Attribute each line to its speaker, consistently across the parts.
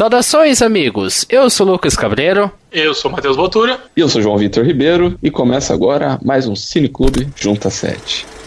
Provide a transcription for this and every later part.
Speaker 1: Saudações, amigos! Eu sou Lucas Cabreiro.
Speaker 2: Eu sou Matheus Botura.
Speaker 3: E eu sou João Vitor Ribeiro. E começa agora mais um Cineclube Junta 7.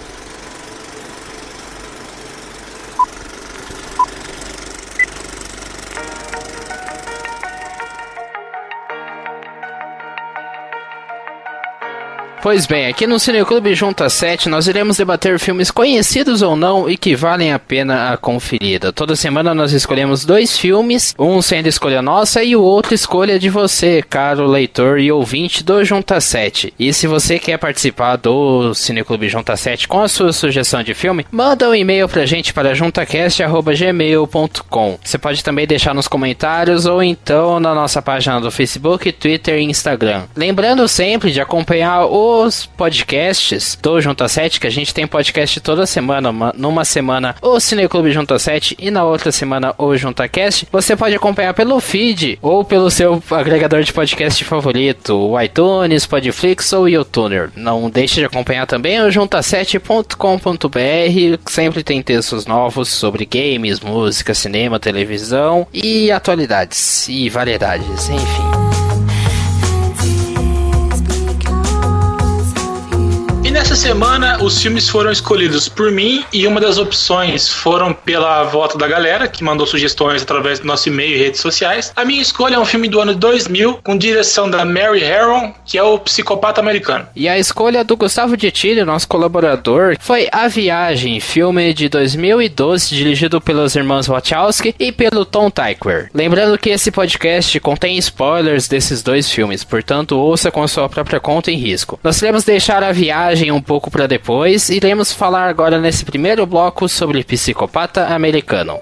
Speaker 1: Pois bem, aqui no Cineclube Junta 7 nós iremos debater filmes conhecidos ou não e que valem a pena a conferida. Toda semana nós escolhemos dois filmes, um sendo escolha nossa e o outro escolha de você, caro leitor e ouvinte do Junta 7. E se você quer participar do Cineclube Junta 7 com a sua sugestão de filme, manda um e-mail pra gente para juntacast.gmail.com. Você pode também deixar nos comentários ou então na nossa página do Facebook, Twitter e Instagram. Lembrando sempre de acompanhar o os podcasts do Junta 7, que a gente tem podcast toda semana, uma, numa semana o Cineclube Junta 7 e na outra semana o JuntaCast, você pode acompanhar pelo feed ou pelo seu agregador de podcast favorito, o iTunes, Podflix ou YouTuner. Não deixe de acompanhar também o junta7.com.br, sempre tem textos novos sobre games, música, cinema, televisão e atualidades e variedades, enfim.
Speaker 2: Nessa semana os filmes foram escolhidos por mim e uma das opções foram pela volta da galera, que mandou sugestões através do nosso e-mail e redes sociais. A minha escolha é um filme do ano 2000, com direção da Mary Harron, que é o Psicopata Americano.
Speaker 1: E a escolha do Gustavo Gettilli, nosso colaborador, foi A Viagem, filme de 2012, dirigido pelos irmãos Wachowski e pelo Tom Tykwer. Lembrando que esse podcast contém spoilers desses dois filmes, portanto ouça com sua própria conta em risco. Nós queremos deixar A Viagem um pouco para depois, iremos falar agora nesse primeiro bloco sobre psicopata americano.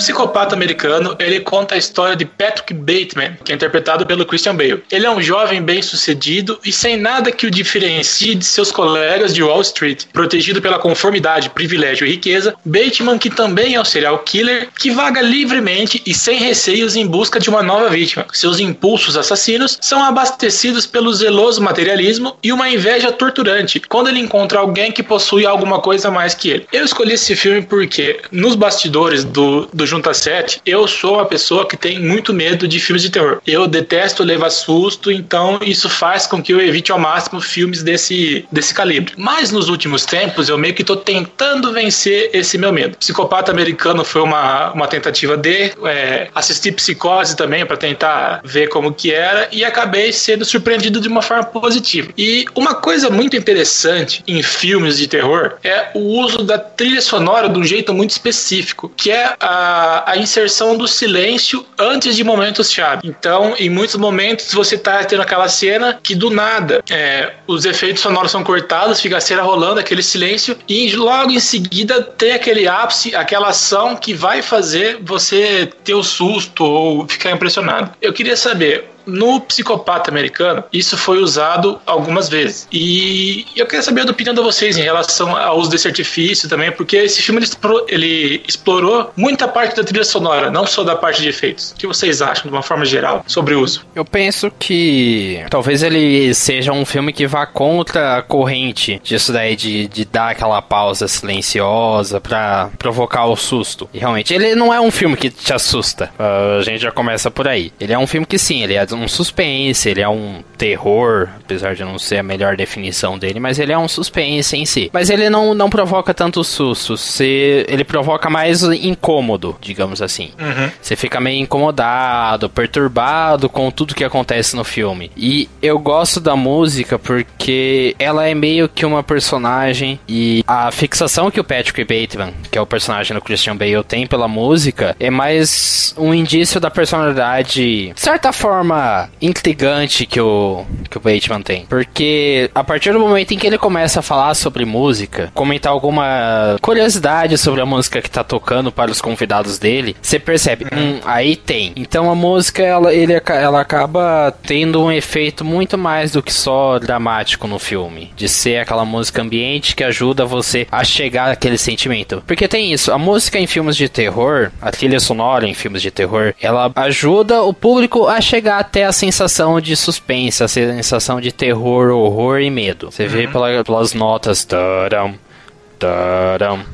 Speaker 2: Psicopata Americano, ele conta a história de Patrick Bateman, que é interpretado pelo Christian Bale. Ele é um jovem bem-sucedido e sem nada que o diferencie de seus colegas de Wall Street. Protegido pela conformidade, privilégio e riqueza, Bateman, que também é um serial killer, que vaga livremente e sem receios em busca de uma nova vítima. Seus impulsos assassinos são abastecidos pelo zeloso materialismo e uma inveja torturante quando ele encontra alguém que possui alguma coisa mais que ele. Eu escolhi esse filme porque nos bastidores do, do Junta 7, eu sou uma pessoa que tem muito medo de filmes de terror. Eu detesto levar susto, então isso faz com que eu evite ao máximo filmes desse, desse calibre. Mas nos últimos tempos, eu meio que tô tentando vencer esse meu medo. Psicopata Americano foi uma, uma tentativa de é, assistir Psicose também para tentar ver como que era e acabei sendo surpreendido de uma forma positiva. E uma coisa muito interessante em filmes de terror é o uso da trilha sonora de um jeito muito específico, que é a a, inserção do silêncio antes de momentos-chave. Então, em muitos momentos, você tá tendo aquela cena que do nada é, os efeitos sonoros são cortados, fica a cena rolando, aquele silêncio, e logo em seguida tem aquele ápice, aquela ação que vai fazer você ter o susto ou ficar impressionado. Eu queria saber, no Psicopata Americano, isso foi usado algumas vezes. E eu queria saber a opinião de vocês em relação ao uso desse artifício também, porque esse filme ele explorou, ele explorou muita parte da trilha sonora, não só da parte de efeitos. O que vocês acham, de uma forma geral, sobre o uso?
Speaker 1: Eu penso que talvez ele seja um filme que vá contra a corrente disso daí, de, de dar aquela pausa silenciosa para provocar o susto. E realmente, ele não é um filme que te assusta. Uh, a gente já começa por aí. Ele é um filme que sim, ele é um suspense, ele é um terror, apesar de não ser a melhor definição dele, mas ele é um suspense em si. Mas ele não, não provoca tanto susto, se, ele provoca mais incômodo, digamos assim. Uhum. Você fica meio incomodado, perturbado com tudo que acontece no filme. E eu gosto da música porque ela é meio que uma personagem e a fixação que o Patrick Bateman, que é o personagem do Christian Bale, tem pela música é mais um indício da personalidade, de certa forma, intrigante que o, que o Bateman tem. Porque a partir do momento em que ele começa a falar sobre música, comentar alguma curiosidade sobre a música que tá tocando para os convidados dele, você percebe, hum, aí tem. Então a música, ela, ele, ela acaba tendo um efeito muito mais do que só dramático no filme. De ser aquela música ambiente que ajuda você a chegar àquele sentimento. Porque tem isso, a música em filmes de terror, a trilha sonora em filmes de terror, ela ajuda o público a chegar até a sensação de suspense, a sensação de terror, horror e medo. Você vê uhum. pela, pelas notas. Taram,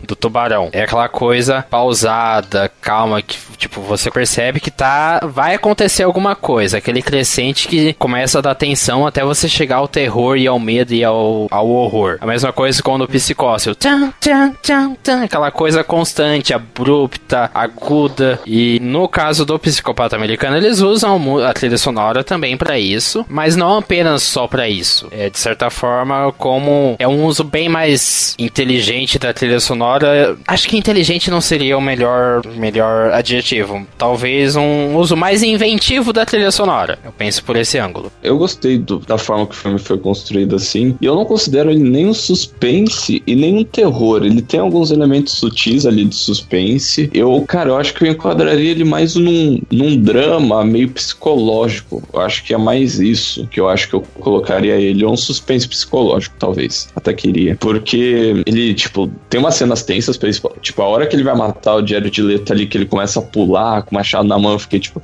Speaker 1: do tubarão. É aquela coisa pausada, calma, que tipo, você percebe que tá vai acontecer alguma coisa, aquele crescente que começa a dar tensão até você chegar ao terror e ao medo e ao, ao horror. A mesma coisa com o psicócio. Aquela coisa constante, abrupta, aguda. E no caso do psicopata americano, eles usam a trilha sonora também para isso, mas não apenas só para isso. É de certa forma como é um uso bem mais inteligente da trilha sonora. Acho que inteligente não seria o melhor melhor adjetivo. Talvez um uso mais inventivo da trilha sonora. Eu penso por esse ângulo.
Speaker 3: Eu gostei do, da forma que o filme foi construído assim, e eu não considero ele nem um suspense e nem um terror. Ele tem alguns elementos sutis ali de suspense. Eu, cara, eu acho que eu enquadraria ele mais num, num drama meio psicológico. Eu acho que é mais isso que eu acho que eu colocaria ele. Ou um suspense psicológico, talvez. Até queria. Porque ele, tipo, tem umas cenas tensas ele. Tipo, a hora que ele vai matar o Diário de Leto ali, que ele começa a pular com o machado na mão, eu fiquei tipo.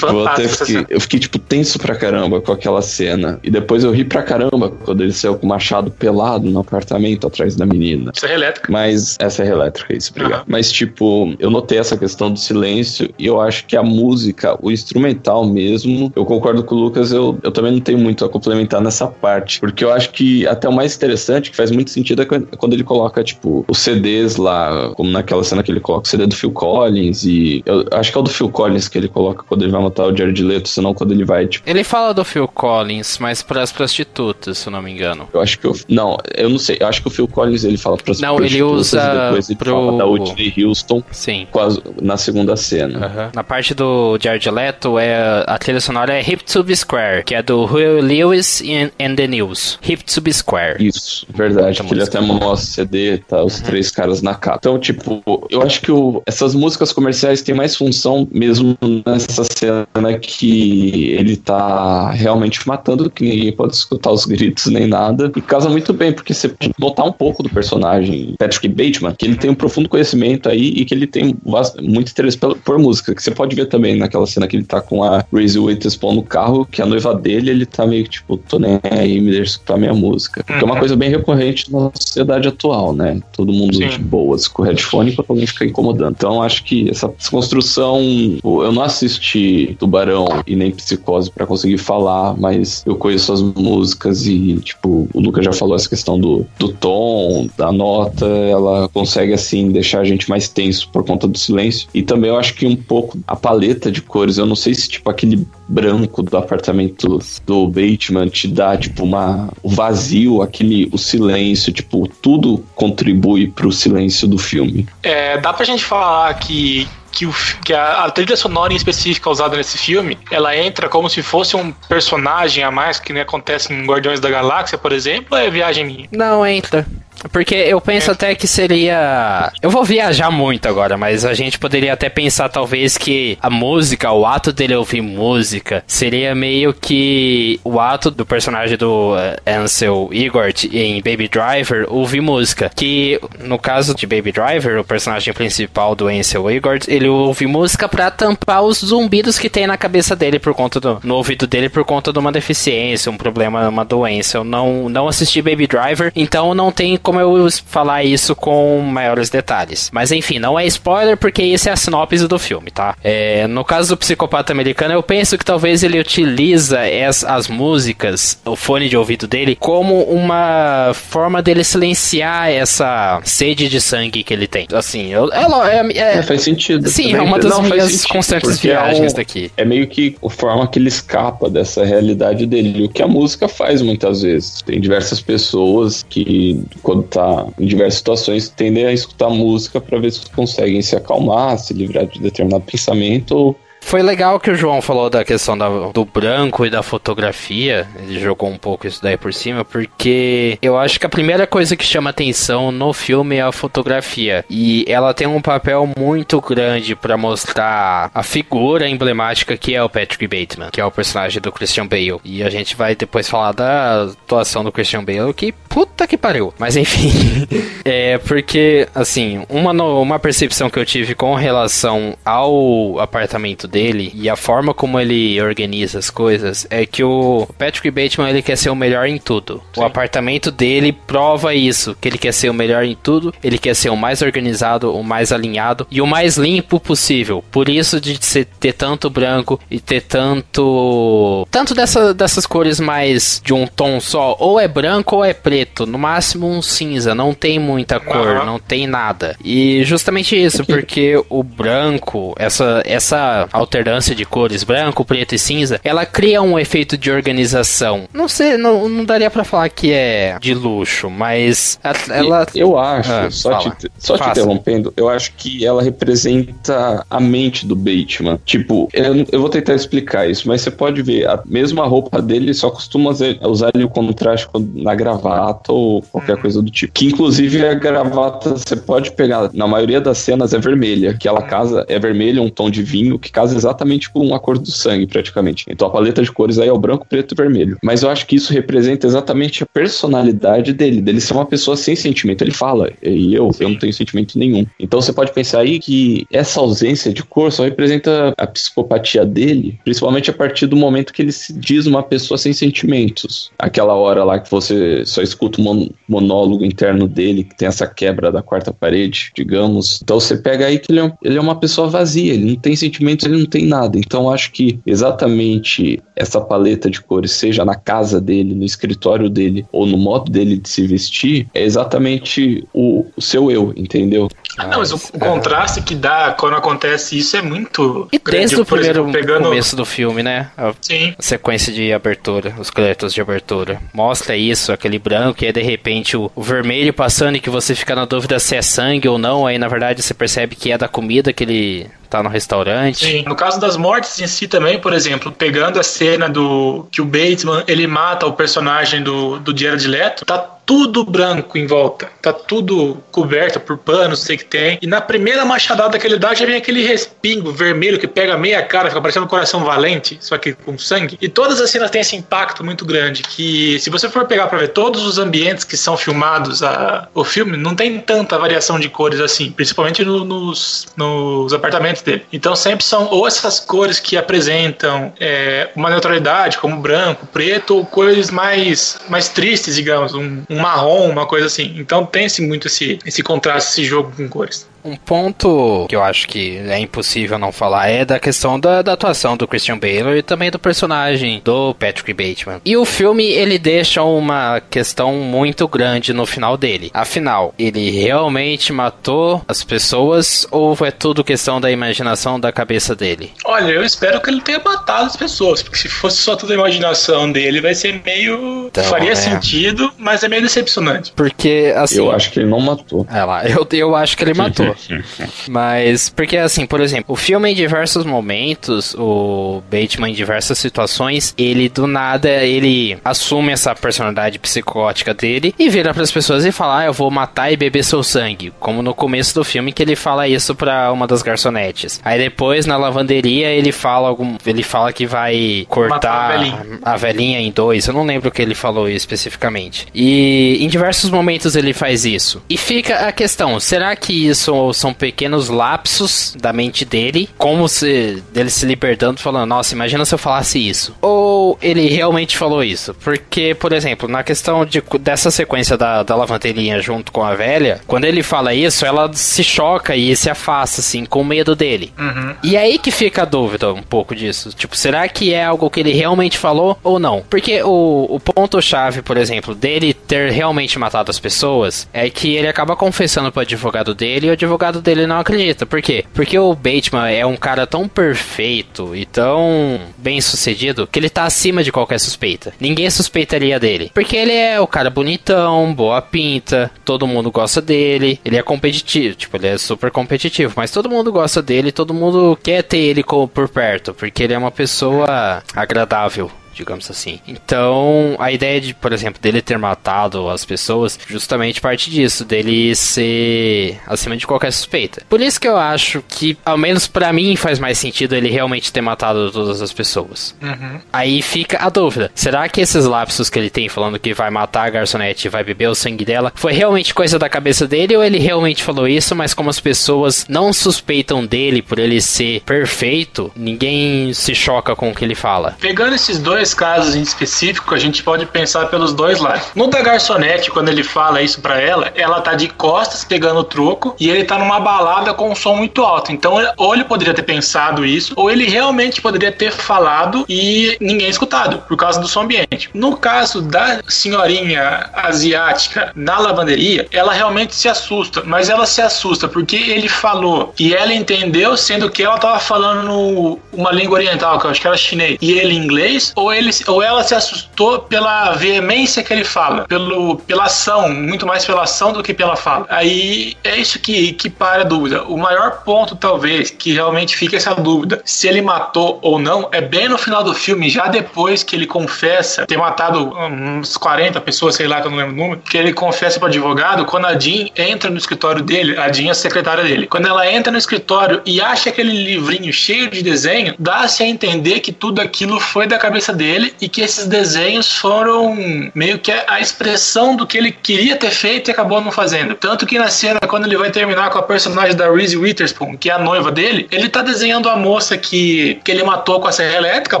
Speaker 3: Eu, fiquei, eu fiquei, tipo, tenso pra caramba com aquela cena. E depois eu ri pra caramba quando ele saiu com o machado pelado no apartamento atrás da menina.
Speaker 2: Serra elétrica.
Speaker 3: Mas. É serra elétrica, isso, obrigado. Uhum. Mas, tipo, eu notei essa questão do silêncio e eu acho que a música, o instrumental mesmo, eu concordo com o Lucas, eu, eu também não tenho muito a complementar nessa parte. Porque eu acho que até o mais interessante, que faz muito sentido, é quando ele coloca, tipo, os CDs lá, como naquela cena que ele coloca o CD do Phil Collins e. Eu acho que é o do Phil Collins que ele coloca quando ele vai matar o Jared Leto, senão quando ele vai, tipo...
Speaker 1: Ele fala do Phil Collins, mas pras prostitutas, se eu não me engano.
Speaker 3: Eu acho que eu... Não, eu não sei. Eu acho que o Phil Collins, ele fala pras
Speaker 1: não, prostitutas ele usa
Speaker 3: depois ele
Speaker 1: pro...
Speaker 3: fala da Whitney Houston
Speaker 1: Sim.
Speaker 3: Quase, na segunda cena.
Speaker 1: Na parte do Jared Leto, é, a trilha sonora é Hip to be Square, que é do Will Lewis and the News. Hip to be Square.
Speaker 3: Isso, verdade. Que ele até mostra CD, tá? Os uhum. três caras na capa. Então, tipo, eu acho que o, essas músicas comerciais têm mais função mesmo nessa cena que ele tá realmente matando, que ninguém pode escutar os gritos nem nada. E casa muito bem, porque você pode notar um pouco do personagem Patrick Bateman, que ele tem um profundo conhecimento aí e que ele tem muito interesse por, música, que você pode ver também naquela cena que ele tá com a Reese Witherspoon no carro, que a noiva dele, ele tá meio que tipo, tô nem aí, me deixa escutar minha música. Que é uma uhum. coisa bem recorrente na sociedade atual, né? Todo mundo Sim. de boas com headphone pra alguém ficar incomodando. Então acho que essa construção, eu não assisti Tubarão e nem psicose para conseguir falar, mas eu conheço as músicas e, tipo, o Lucas já falou essa questão do, do tom, da nota, ela consegue, assim, deixar a gente mais tenso por conta do silêncio. E também eu acho que um pouco a paleta de cores, eu não sei se, tipo, aquele branco do apartamento do Bateman te dá, tipo, uma, o vazio, aquele, o silêncio, tipo, tudo contribui pro silêncio do filme.
Speaker 2: É, dá pra gente falar que que, o, que a, a, trilha sonora em específica usada nesse filme, ela entra como se fosse um personagem a mais que nem acontece em Guardiões da Galáxia, por exemplo, ou é viagem minha?
Speaker 1: Não, entra. Porque eu penso é. até que seria. Eu vou viajar muito agora, mas a gente poderia até pensar, talvez, que a música, o ato dele ouvir música, seria meio que o ato do personagem do eh, Ansel Igort em Baby Driver ouvir música. Que no caso de Baby Driver, o personagem principal do Ansel Igort, ele ouve música pra tampar os zumbidos que tem na cabeça dele por conta do. no ouvido dele por conta de uma deficiência, um problema, uma doença. Eu não, não assisti Baby Driver, então não tem como eu falar isso com maiores detalhes. Mas enfim, não é spoiler porque isso é a sinopse do filme, tá? É, no caso do psicopata americano, eu penso que talvez ele utiliza as, as músicas, o fone de ouvido dele, como uma forma dele silenciar essa sede de sangue que ele tem. Assim, eu, é,
Speaker 3: é, é, é faz sentido.
Speaker 1: Sim, é uma das não, minhas constantes viagens
Speaker 3: é um,
Speaker 1: daqui.
Speaker 3: É meio que a forma que ele escapa dessa realidade dele. O que a música faz muitas vezes. Tem diversas pessoas que, quando tá em diversas situações, tendem a escutar música para ver se conseguem se acalmar, se livrar de determinado pensamento ou
Speaker 1: foi legal que o João falou da questão da, do branco e da fotografia. Ele jogou um pouco isso daí por cima, porque eu acho que a primeira coisa que chama atenção no filme é a fotografia. E ela tem um papel muito grande para mostrar a figura emblemática que é o Patrick Bateman, que é o personagem do Christian Bale. E a gente vai depois falar da atuação do Christian Bale, que puta que pariu. Mas enfim. é porque, assim, uma, uma percepção que eu tive com relação ao apartamento dele e a forma como ele organiza as coisas é que o Patrick Bateman ele quer ser o melhor em tudo. Sim. O apartamento dele prova isso, que ele quer ser o melhor em tudo, ele quer ser o mais organizado, o mais alinhado e o mais limpo possível. Por isso de ter tanto branco e ter tanto tanto dessa, dessas cores mais de um tom só, ou é branco ou é preto, no máximo um cinza, não tem muita cor, uhum. não tem nada. E justamente isso, porque o branco, essa essa alternância de cores, branco, preto e cinza, ela cria um efeito de organização. Não sei, não, não daria para falar que é de luxo, mas ela.
Speaker 3: Eu acho, ah, só, te, só te interrompendo, eu acho que ela representa a mente do Bateman. Tipo, eu, eu vou tentar explicar isso, mas você pode ver, a mesma roupa dele só costuma usar ali o contraste na gravata ou qualquer coisa do tipo. Que inclusive a gravata você pode pegar, na maioria das cenas é vermelha, que ela casa, é vermelha, um tom de vinho, que casa exatamente com a cor do sangue, praticamente. Então a paleta de cores aí é o branco, preto e vermelho. Mas eu acho que isso representa exatamente a personalidade dele, dele ser uma pessoa sem sentimento. Ele fala, e eu, eu não tenho sentimento nenhum. Então você pode pensar aí que essa ausência de cor só representa a psicopatia dele, principalmente a partir do momento que ele se diz uma pessoa sem sentimentos. Aquela hora lá que você só escuta um monólogo interno dele, que tem essa quebra da quarta parede, digamos. Então você pega aí que ele é, ele é uma pessoa vazia, ele não tem sentimentos, ele não tem nada. Então acho que exatamente essa paleta de cores, seja na casa dele, no escritório dele ou no modo dele de se vestir, é exatamente o, o seu eu, entendeu?
Speaker 2: Ah, não, mas o, o contraste que dá quando acontece isso é muito.
Speaker 1: E desde o primeiro exemplo, pegando... começo do filme, né? A Sim. sequência de abertura, os créditos de abertura. Mostra isso, aquele branco, e aí de repente o, o, vermelho passando e que você fica na dúvida se é sangue ou não. Aí na verdade você percebe que é da comida que ele tá no restaurante.
Speaker 2: Sim, no caso das mortes em si também, por exemplo, pegando a cena do que o Bateman ele mata o personagem do, do Jared Leto, tá tudo branco em volta, tá tudo coberto por panos, sei que tem. E na primeira machadada que ele dá, já vem aquele respingo vermelho que pega meia cara, fica parecendo um coração valente, só que com sangue. E todas as cenas têm esse impacto muito grande que, se você for pegar para ver todos os ambientes que são filmados a, o filme, não tem tanta variação de cores assim, principalmente no, nos, nos apartamentos dele. Então sempre são ou essas cores que apresentam é, uma neutralidade, como branco, preto, ou cores mais, mais tristes, digamos, um, um marrom, uma coisa assim. Então tem-se muito esse, esse contraste, esse jogo com cores.
Speaker 1: Um ponto que eu acho que é impossível não falar é da questão da, da, atuação do Christian Bale e também do personagem do Patrick Bateman. E o filme ele deixa uma questão muito grande no final dele. Afinal, ele realmente matou as pessoas ou é tudo questão da imaginação da cabeça dele?
Speaker 2: Olha, eu espero que ele tenha matado as pessoas, porque se fosse só toda a imaginação dele, vai ser meio. Então, faria é... sentido, mas é meio decepcionante.
Speaker 1: Porque, assim.
Speaker 3: Eu acho que ele não matou.
Speaker 1: É lá, eu, eu acho que ele matou. Mas, porque assim, por exemplo, o filme em diversos momentos, o Bateman em diversas situações, ele do nada, ele assume essa personalidade psicótica dele e vira para as pessoas e fala, ah, eu vou matar e beber seu sangue. Como no começo do filme que ele fala isso para uma das garçonetes. Aí depois, na lavanderia, ele fala algum, ele fala que vai cortar a velhinha. a velhinha em dois. Eu não lembro o que ele falou especificamente. E em diversos momentos ele faz isso. E fica a questão, será que isso são pequenos lapsos da mente dele, como se dele se libertando, falando, nossa, imagina se eu falasse isso. Ou ele realmente falou isso. Porque, por exemplo, na questão de, dessa sequência da, da lavanderia junto com a velha, quando ele fala isso, ela se choca e se afasta, assim, com medo dele. Uhum. E aí que fica a dúvida um pouco disso. Tipo, será que é algo que ele realmente falou ou não? Porque o, o ponto-chave, por exemplo, dele ter realmente matado as pessoas é que ele acaba confessando pro advogado dele e o advogado dele não acredita. Por quê? Porque o Bateman é um cara tão perfeito e tão bem sucedido que ele tá acima de qualquer suspeita. Ninguém suspeitaria dele. Porque ele é o cara bonitão, boa pinta, todo mundo gosta dele, ele é competitivo, tipo, ele é super competitivo, mas todo mundo gosta dele, todo mundo quer ter ele por perto, porque ele é uma pessoa agradável digamos assim. Então, a ideia de, por exemplo, dele ter matado as pessoas, justamente parte disso, dele ser acima de qualquer suspeita. Por isso que eu acho que, ao menos para mim, faz mais sentido ele realmente ter matado todas as pessoas. Uhum. Aí fica a dúvida: será que esses lapsos que ele tem falando que vai matar a garçonete e vai beber o sangue dela foi realmente coisa da cabeça dele ou ele realmente falou isso, mas como as pessoas não suspeitam dele por ele ser perfeito, ninguém se choca com o que ele fala?
Speaker 2: Pegando esses dois casos em específico, a gente pode pensar pelos dois lados. No da garçonete, quando ele fala isso para ela, ela tá de costas pegando o troco e ele tá numa balada com um som muito alto. Então, ou ele poderia ter pensado isso, ou ele realmente poderia ter falado e ninguém escutado, por causa do som ambiente. No caso da senhorinha asiática na lavanderia, ela realmente se assusta, mas ela se assusta porque ele falou e ela entendeu, sendo que ela tava falando uma língua oriental, que eu acho que era chinês, e ele inglês, ou, ele, ou ela se assustou pela veemência que ele fala, pelo, pela ação, muito mais pela ação do que pela fala. Aí é isso que, que para a dúvida. O maior ponto, talvez, que realmente fica essa dúvida, se ele matou ou não, é bem no final do filme, já depois que ele confessa ter matado uns 40 pessoas, sei lá, que eu não lembro o número, que ele confessa para o advogado, quando a Jean entra no escritório dele, a Jean é a secretária dele, quando ela entra no escritório e acha aquele livrinho cheio de desenho, dá-se a entender que tudo aquilo foi da cabeça dele e que esses desenhos foram meio que a expressão do que ele queria ter feito e acabou não fazendo. Tanto que na cena, quando ele vai terminar com a personagem da Reese Witherspoon, que é a noiva dele, ele tá desenhando a moça que, que ele matou com a serra elétrica, a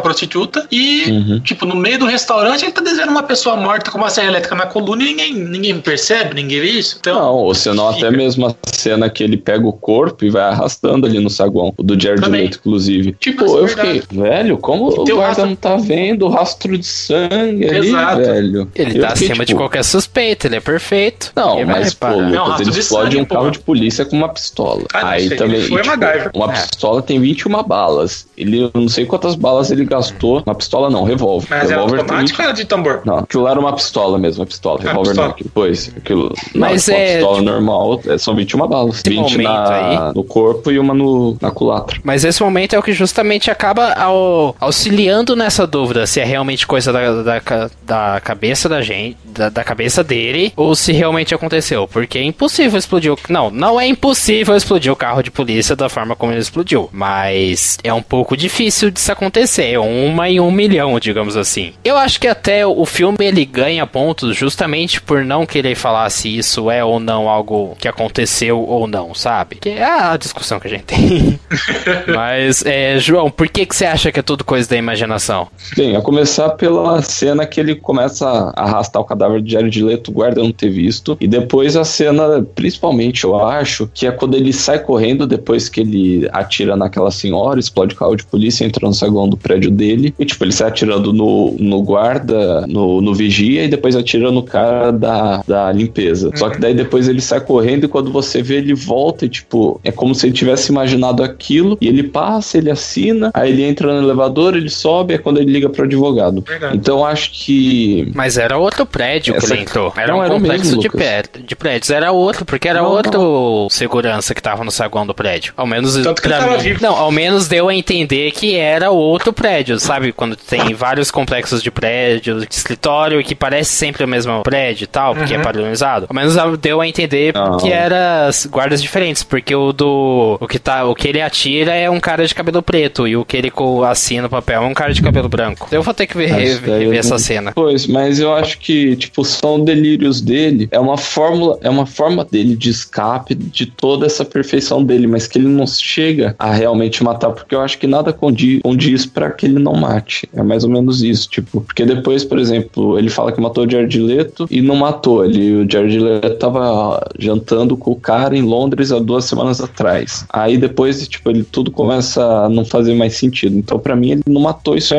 Speaker 2: prostituta, e, uhum. tipo, no meio do restaurante ele tá desenhando uma pessoa morta com uma serra elétrica na coluna e ninguém, ninguém percebe, ninguém vê isso. Então,
Speaker 3: não, ou senão até mesmo a cena que ele pega o corpo e vai arrastando ali no saguão, o do Jared Leto, inclusive. Tipo, Mas, eu fiquei, velho, como o guarda não tá vendo o rastro de sangue Exato. ali, velho?
Speaker 1: Ele eu tá fiquei, acima tipo... de qualquer suspeita, ele é perfeito.
Speaker 3: Não, mas, pô, Lucas, ele explode um carro de polícia com uma pistola. Ah, Aí sei, também. Foi tipo, uma é. pistola tem 21 balas. Ele, eu não sei quantas balas ele gastou. Uma pistola não, revólver.
Speaker 2: Mas é revólver é automática ou de tambor?
Speaker 3: Não, aquilo era uma pistola mesmo, uma pistola. Ah, revólver não. Pois, aquilo. Mas não, é. Uma pistola tipo... normal, é, são 21 balas. Esse 20 na, aí... no corpo e uma no, na culatra.
Speaker 1: Mas esse momento é o que justamente acaba ao, auxiliando nessa dúvida se é realmente coisa da, da, da cabeça da gente, da, da cabeça dele, ou se realmente aconteceu. Porque é impossível explodir o. Não, não é impossível explodir o carro de polícia da forma como ele explodiu. Mas é um pouco difícil disso acontecer. É uma em um milhão, digamos assim. Eu acho que até o filme ele ganha pontos justamente por não querer falar se isso é ou não algo que aconteceu ou não, sabe? Que é a discussão que a gente tem. Mas, é, João, por que, que você acha que é tudo coisa da imaginação?
Speaker 3: Bem, a começar pela cena que ele começa a arrastar o cadáver de Jared Leto, o guarda não ter visto. E depois a cena, principalmente, eu acho, que é quando ele sai correndo depois que ele atira naquela senhora, explode o carro de polícia, entra no saguão do prédio dele. E, tipo, ele sai atirando no, no guarda, no, no vigia, e depois atira no cara da, da limpeza. Uhum. Só que daí depois ele sai correndo e quando você vê, ele volta e, tipo, é como se ele tivesse imaginado aquilo. E ele passa, ele assina, aí ele entra no elevador, ele sobe, é quando ele liga pro advogado. Verdade. Então acho que.
Speaker 1: Mas era outro prédio Essa... que ele entrou. Era não, um era complexo mesmo, de, pé, de prédios. Era outro, porque era não, outro não. segurança que tava no saguão do prédio. Ao menos. Tanto que mim, vivo. Não, ao menos deu a entender que era outro prédio, sabe? Quando tem vários complexos de prédio, de escritório, que parece sempre o mesmo prédio e tal, porque é uhum. é padronizado. Ao menos deu a entender que era guardas diferentes, porque o do. O que, tá, o que ele atira é um cara de cabelo preto e o que ele assina no papel é um cara de cabelo branco. Eu vou ter que ver, rever essa cena.
Speaker 3: Pois, mas eu acho que, tipo, são delírios dele. É uma fórmula, é uma forma dele de escape de toda essa perfeição dele, mas que ele não chega a realmente matar, porque eu acho que nada condiz, condiz para que ele não mate. É mais ou menos isso, tipo, porque depois, por exemplo, ele fala que matou o Jared Leto e não matou. Ele, o Jared Leto tava jantando com o cara em Londres há duas semanas atrás. Aí depois, tipo, ele tudo começa a não fazer mais sentido. Então, para mim, ele não matou e só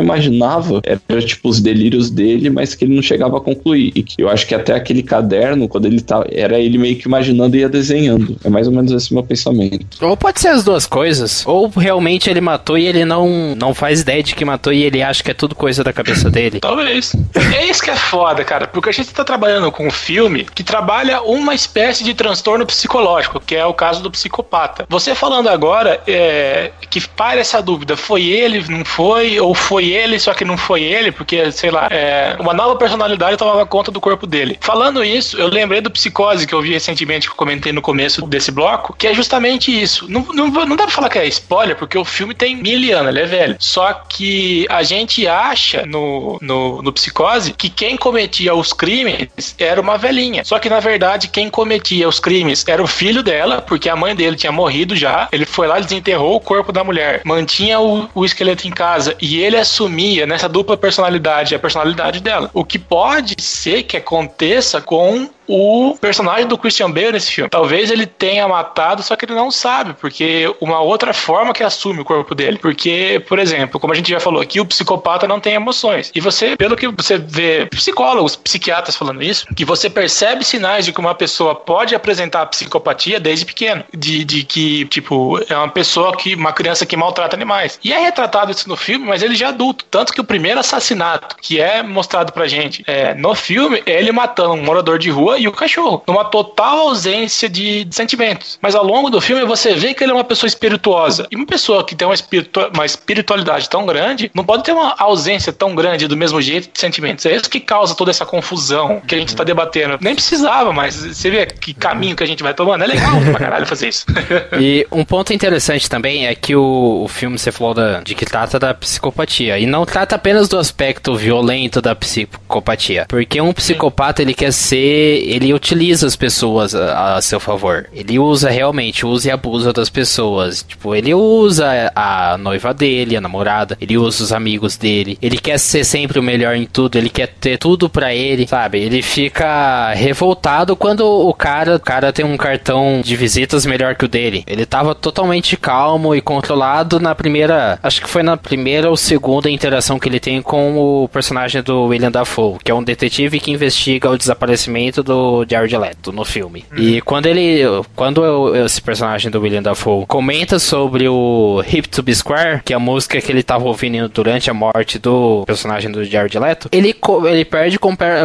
Speaker 3: imaginava. Era tipo os delírios dele, mas que ele não chegava a concluir. E que eu acho que até aquele caderno, quando ele tá. Era ele meio que imaginando e ia desenhando. É mais ou menos esse meu pensamento.
Speaker 1: Ou pode ser as duas coisas. Ou realmente ele matou e ele não, não faz ideia de que matou e ele acha que é tudo coisa da cabeça dele.
Speaker 2: Talvez. É isso que é foda, cara. Porque a gente tá trabalhando com um filme que trabalha uma espécie de transtorno psicológico, que é o caso do psicopata. Você falando agora é, que para essa dúvida, foi ele, não foi? Ou foi ele, só que que não foi ele, porque, sei lá, é, uma nova personalidade tomava conta do corpo dele. Falando isso, eu lembrei do Psicose que eu vi recentemente, que eu comentei no começo desse bloco, que é justamente isso. Não, não, não dá pra falar que é spoiler, porque o filme tem mil anos, ele é velho. Só que a gente acha no, no, no Psicose que quem cometia os crimes era uma velhinha. Só que na verdade quem cometia os crimes era o filho dela, porque a mãe dele tinha morrido já. Ele foi lá, desenterrou o corpo da mulher, mantinha o, o esqueleto em casa e ele assumia nessa dupla personalidade a personalidade dela. O que pode ser que aconteça com o personagem do Christian Bale nesse filme. Talvez ele tenha matado, só que ele não sabe, porque uma outra forma que assume o corpo dele. Porque, por exemplo, como a gente já falou aqui, o psicopata não tem emoções. E você, pelo que você vê psicólogos, psiquiatras falando isso, que você percebe sinais de que uma pessoa pode apresentar psicopatia desde pequeno. De, de que, tipo, é uma pessoa que, uma criança que maltrata animais. E é retratado isso no filme, mas ele já é adulto. Tanto que o primeiro assassinato que é mostrado pra gente é, no filme é ele matando um morador de rua e o cachorro, numa total ausência de, de, sentimentos. Mas ao longo do filme você vê que ele é uma pessoa espirituosa. E uma pessoa que tem uma, espiritu uma espiritualidade tão grande não pode ter uma ausência tão grande do mesmo jeito de sentimentos. É isso que causa toda essa confusão que a gente está debatendo. Nem precisava, mas você vê que caminho que a gente vai tomando. É legal pra caralho fazer isso.
Speaker 1: e um ponto interessante também é que o, o filme, você falou da, de que trata da psicopatia. E não trata apenas do aspecto violento da psicopatia. Porque um psicopata, ele quer ser ele utiliza as pessoas a, a, seu favor. Ele usa realmente, usa e abusa das pessoas. Tipo, ele usa a noiva dele, a namorada, ele usa os amigos dele. Ele quer ser sempre o melhor em tudo, ele quer ter tudo para ele, sabe? Ele fica revoltado quando o cara, o cara tem um cartão de visitas melhor que o dele. Ele tava totalmente calmo e controlado na primeira, acho que foi na primeira ou segunda interação que ele tem com o personagem do William Dafoe, que é um detetive que investiga o desaparecimento do do Jared Leto no filme. Hum. E quando ele, quando eu, esse personagem do William Dafoe comenta sobre o Hip to Be Square, que é a música que ele estava ouvindo durante a morte do personagem do Jared Leto, ele, ele perde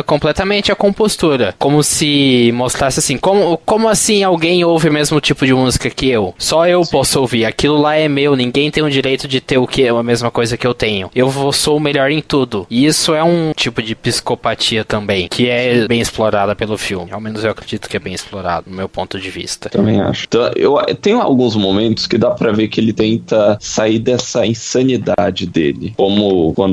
Speaker 1: completamente a compostura, como se mostrasse assim, como, como assim alguém ouve o mesmo tipo de música que eu? Só eu Sim. posso ouvir, aquilo lá é meu, ninguém tem o direito de ter o que a mesma coisa que eu tenho. Eu vou, sou o melhor em tudo. E isso é um tipo de psicopatia também, que é bem explorada pelo filme. Ao menos eu acredito que é bem explorado, no meu ponto de vista.
Speaker 3: Também acho. Então, eu tenho alguns momentos que dá para ver que ele tenta sair dessa insanidade dele. Como qual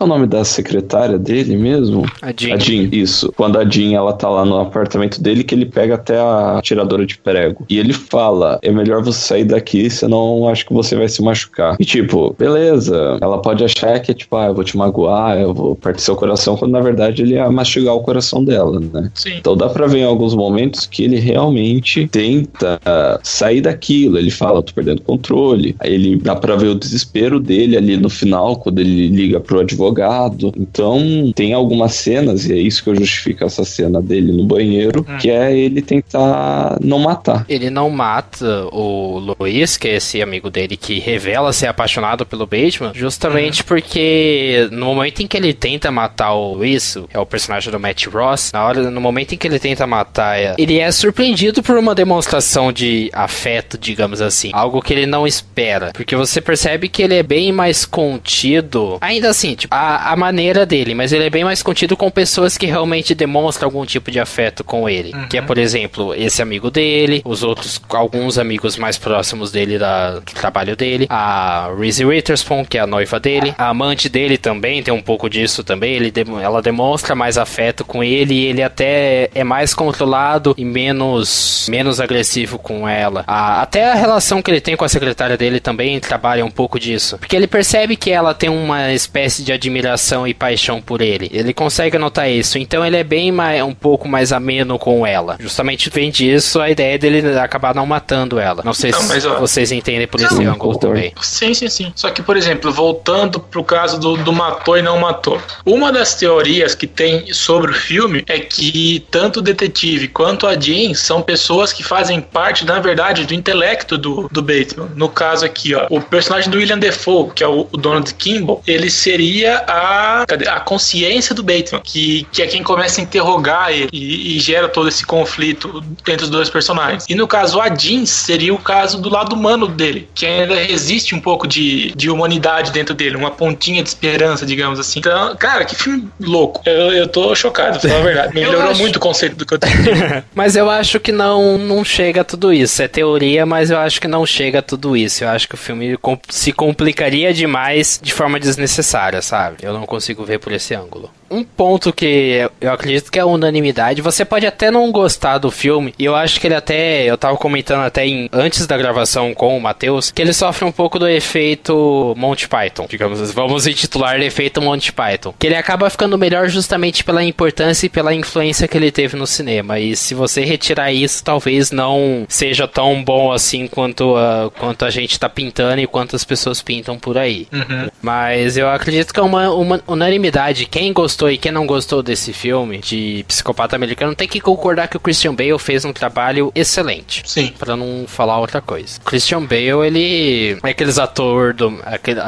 Speaker 3: é o nome da secretária dele mesmo?
Speaker 1: A Jean.
Speaker 3: A Jean, isso. Quando a Jean, ela tá lá no apartamento dele, que ele pega até a tiradora de prego. E ele fala, é melhor você sair daqui, senão acho que você vai se machucar. E tipo, beleza. Ela pode achar que é tipo, ah, eu vou te magoar, eu vou partir seu coração, quando na verdade ele ia mastigar o coração dela, né?
Speaker 2: Sim.
Speaker 3: Então dá pra ver em alguns momentos que ele realmente tenta sair daquilo. Ele fala, tô perdendo controle. Aí ele dá pra ver o desespero dele ali no final, quando ele liga pro advogado. Então tem algumas cenas, e é isso que eu justifico essa cena dele no banheiro, hum. que é ele tentar não matar.
Speaker 1: Ele não mata o Luiz, que é esse amigo dele que revela ser apaixonado pelo Bateman, justamente hum. porque no momento em que ele tenta matar o Luiz, é o personagem do Matt Ross, na hora, no momento em que ele tenta matar, ele é surpreendido por uma demonstração de afeto, digamos assim. Algo que ele não espera. Porque você percebe que ele é bem mais contido. Ainda assim, tipo, a, a maneira dele, mas ele é bem mais contido com pessoas que realmente demonstram algum tipo de afeto com ele. Uhum. Que é, por exemplo, esse amigo dele, os outros, alguns amigos mais próximos dele da, do trabalho dele, a Reese Witherspoon, que é a noiva dele, a amante dele também tem um pouco disso também. Ele, ela demonstra mais afeto com ele e ele até é mais controlado e menos, menos agressivo com ela. A, até a relação que ele tem com a secretária dele também trabalha um pouco disso. Porque ele percebe que ela tem uma espécie de admiração e paixão por ele. Ele consegue notar isso. Então ele é bem mais, um pouco mais ameno com ela. Justamente vem disso a ideia dele acabar não matando ela. Não sei então, se mas, ó, vocês entendem por esse ângulo também.
Speaker 2: Sim, sim, sim. Só que, por exemplo, voltando pro caso do, do matou e não matou. Uma das teorias que tem sobre o filme é que que tanto o detetive quanto a Jean são pessoas que fazem parte, na verdade, do intelecto do, do Bateman. No caso aqui, ó, o personagem do William Defoe, que é o, o Donald Kimball, ele seria a, cadê? a consciência do Bateman, que, que é quem começa a interrogar ele e, e gera todo esse conflito entre os dois personagens. E no caso, a Jean seria o caso do lado humano dele, que ainda existe um pouco de, de humanidade dentro dele, uma pontinha de esperança, digamos assim. Então, cara, que filme louco. Eu, eu tô chocado, pra falar a verdade. Melhorou acho... muito o conceito do que eu tinha.
Speaker 1: mas eu acho que não, não chega a tudo isso. É teoria, mas eu acho que não chega a tudo isso. Eu acho que o filme se complicaria demais de forma desnecessária, sabe? Eu não consigo ver por esse ângulo um ponto que eu acredito que é unanimidade. Você pode até não gostar do filme, e eu acho que ele até. Eu tava comentando até em, antes da gravação com o Matheus, que ele sofre um pouco do efeito Monty Python. Digamos, vamos intitular ele efeito Monty Python. Que ele acaba ficando melhor justamente pela importância e pela influência que ele teve no cinema. E se você retirar isso, talvez não seja tão bom assim quanto a, quanto a gente tá pintando e quanto as pessoas pintam por aí. Uhum. Mas eu acredito que é uma, uma unanimidade. Quem gostou gostou e quem não gostou desse filme de psicopata americano tem que concordar que o Christian Bale fez um trabalho excelente.
Speaker 2: Sim.
Speaker 1: Para não falar outra coisa. Christian Bale, ele é aqueles ator do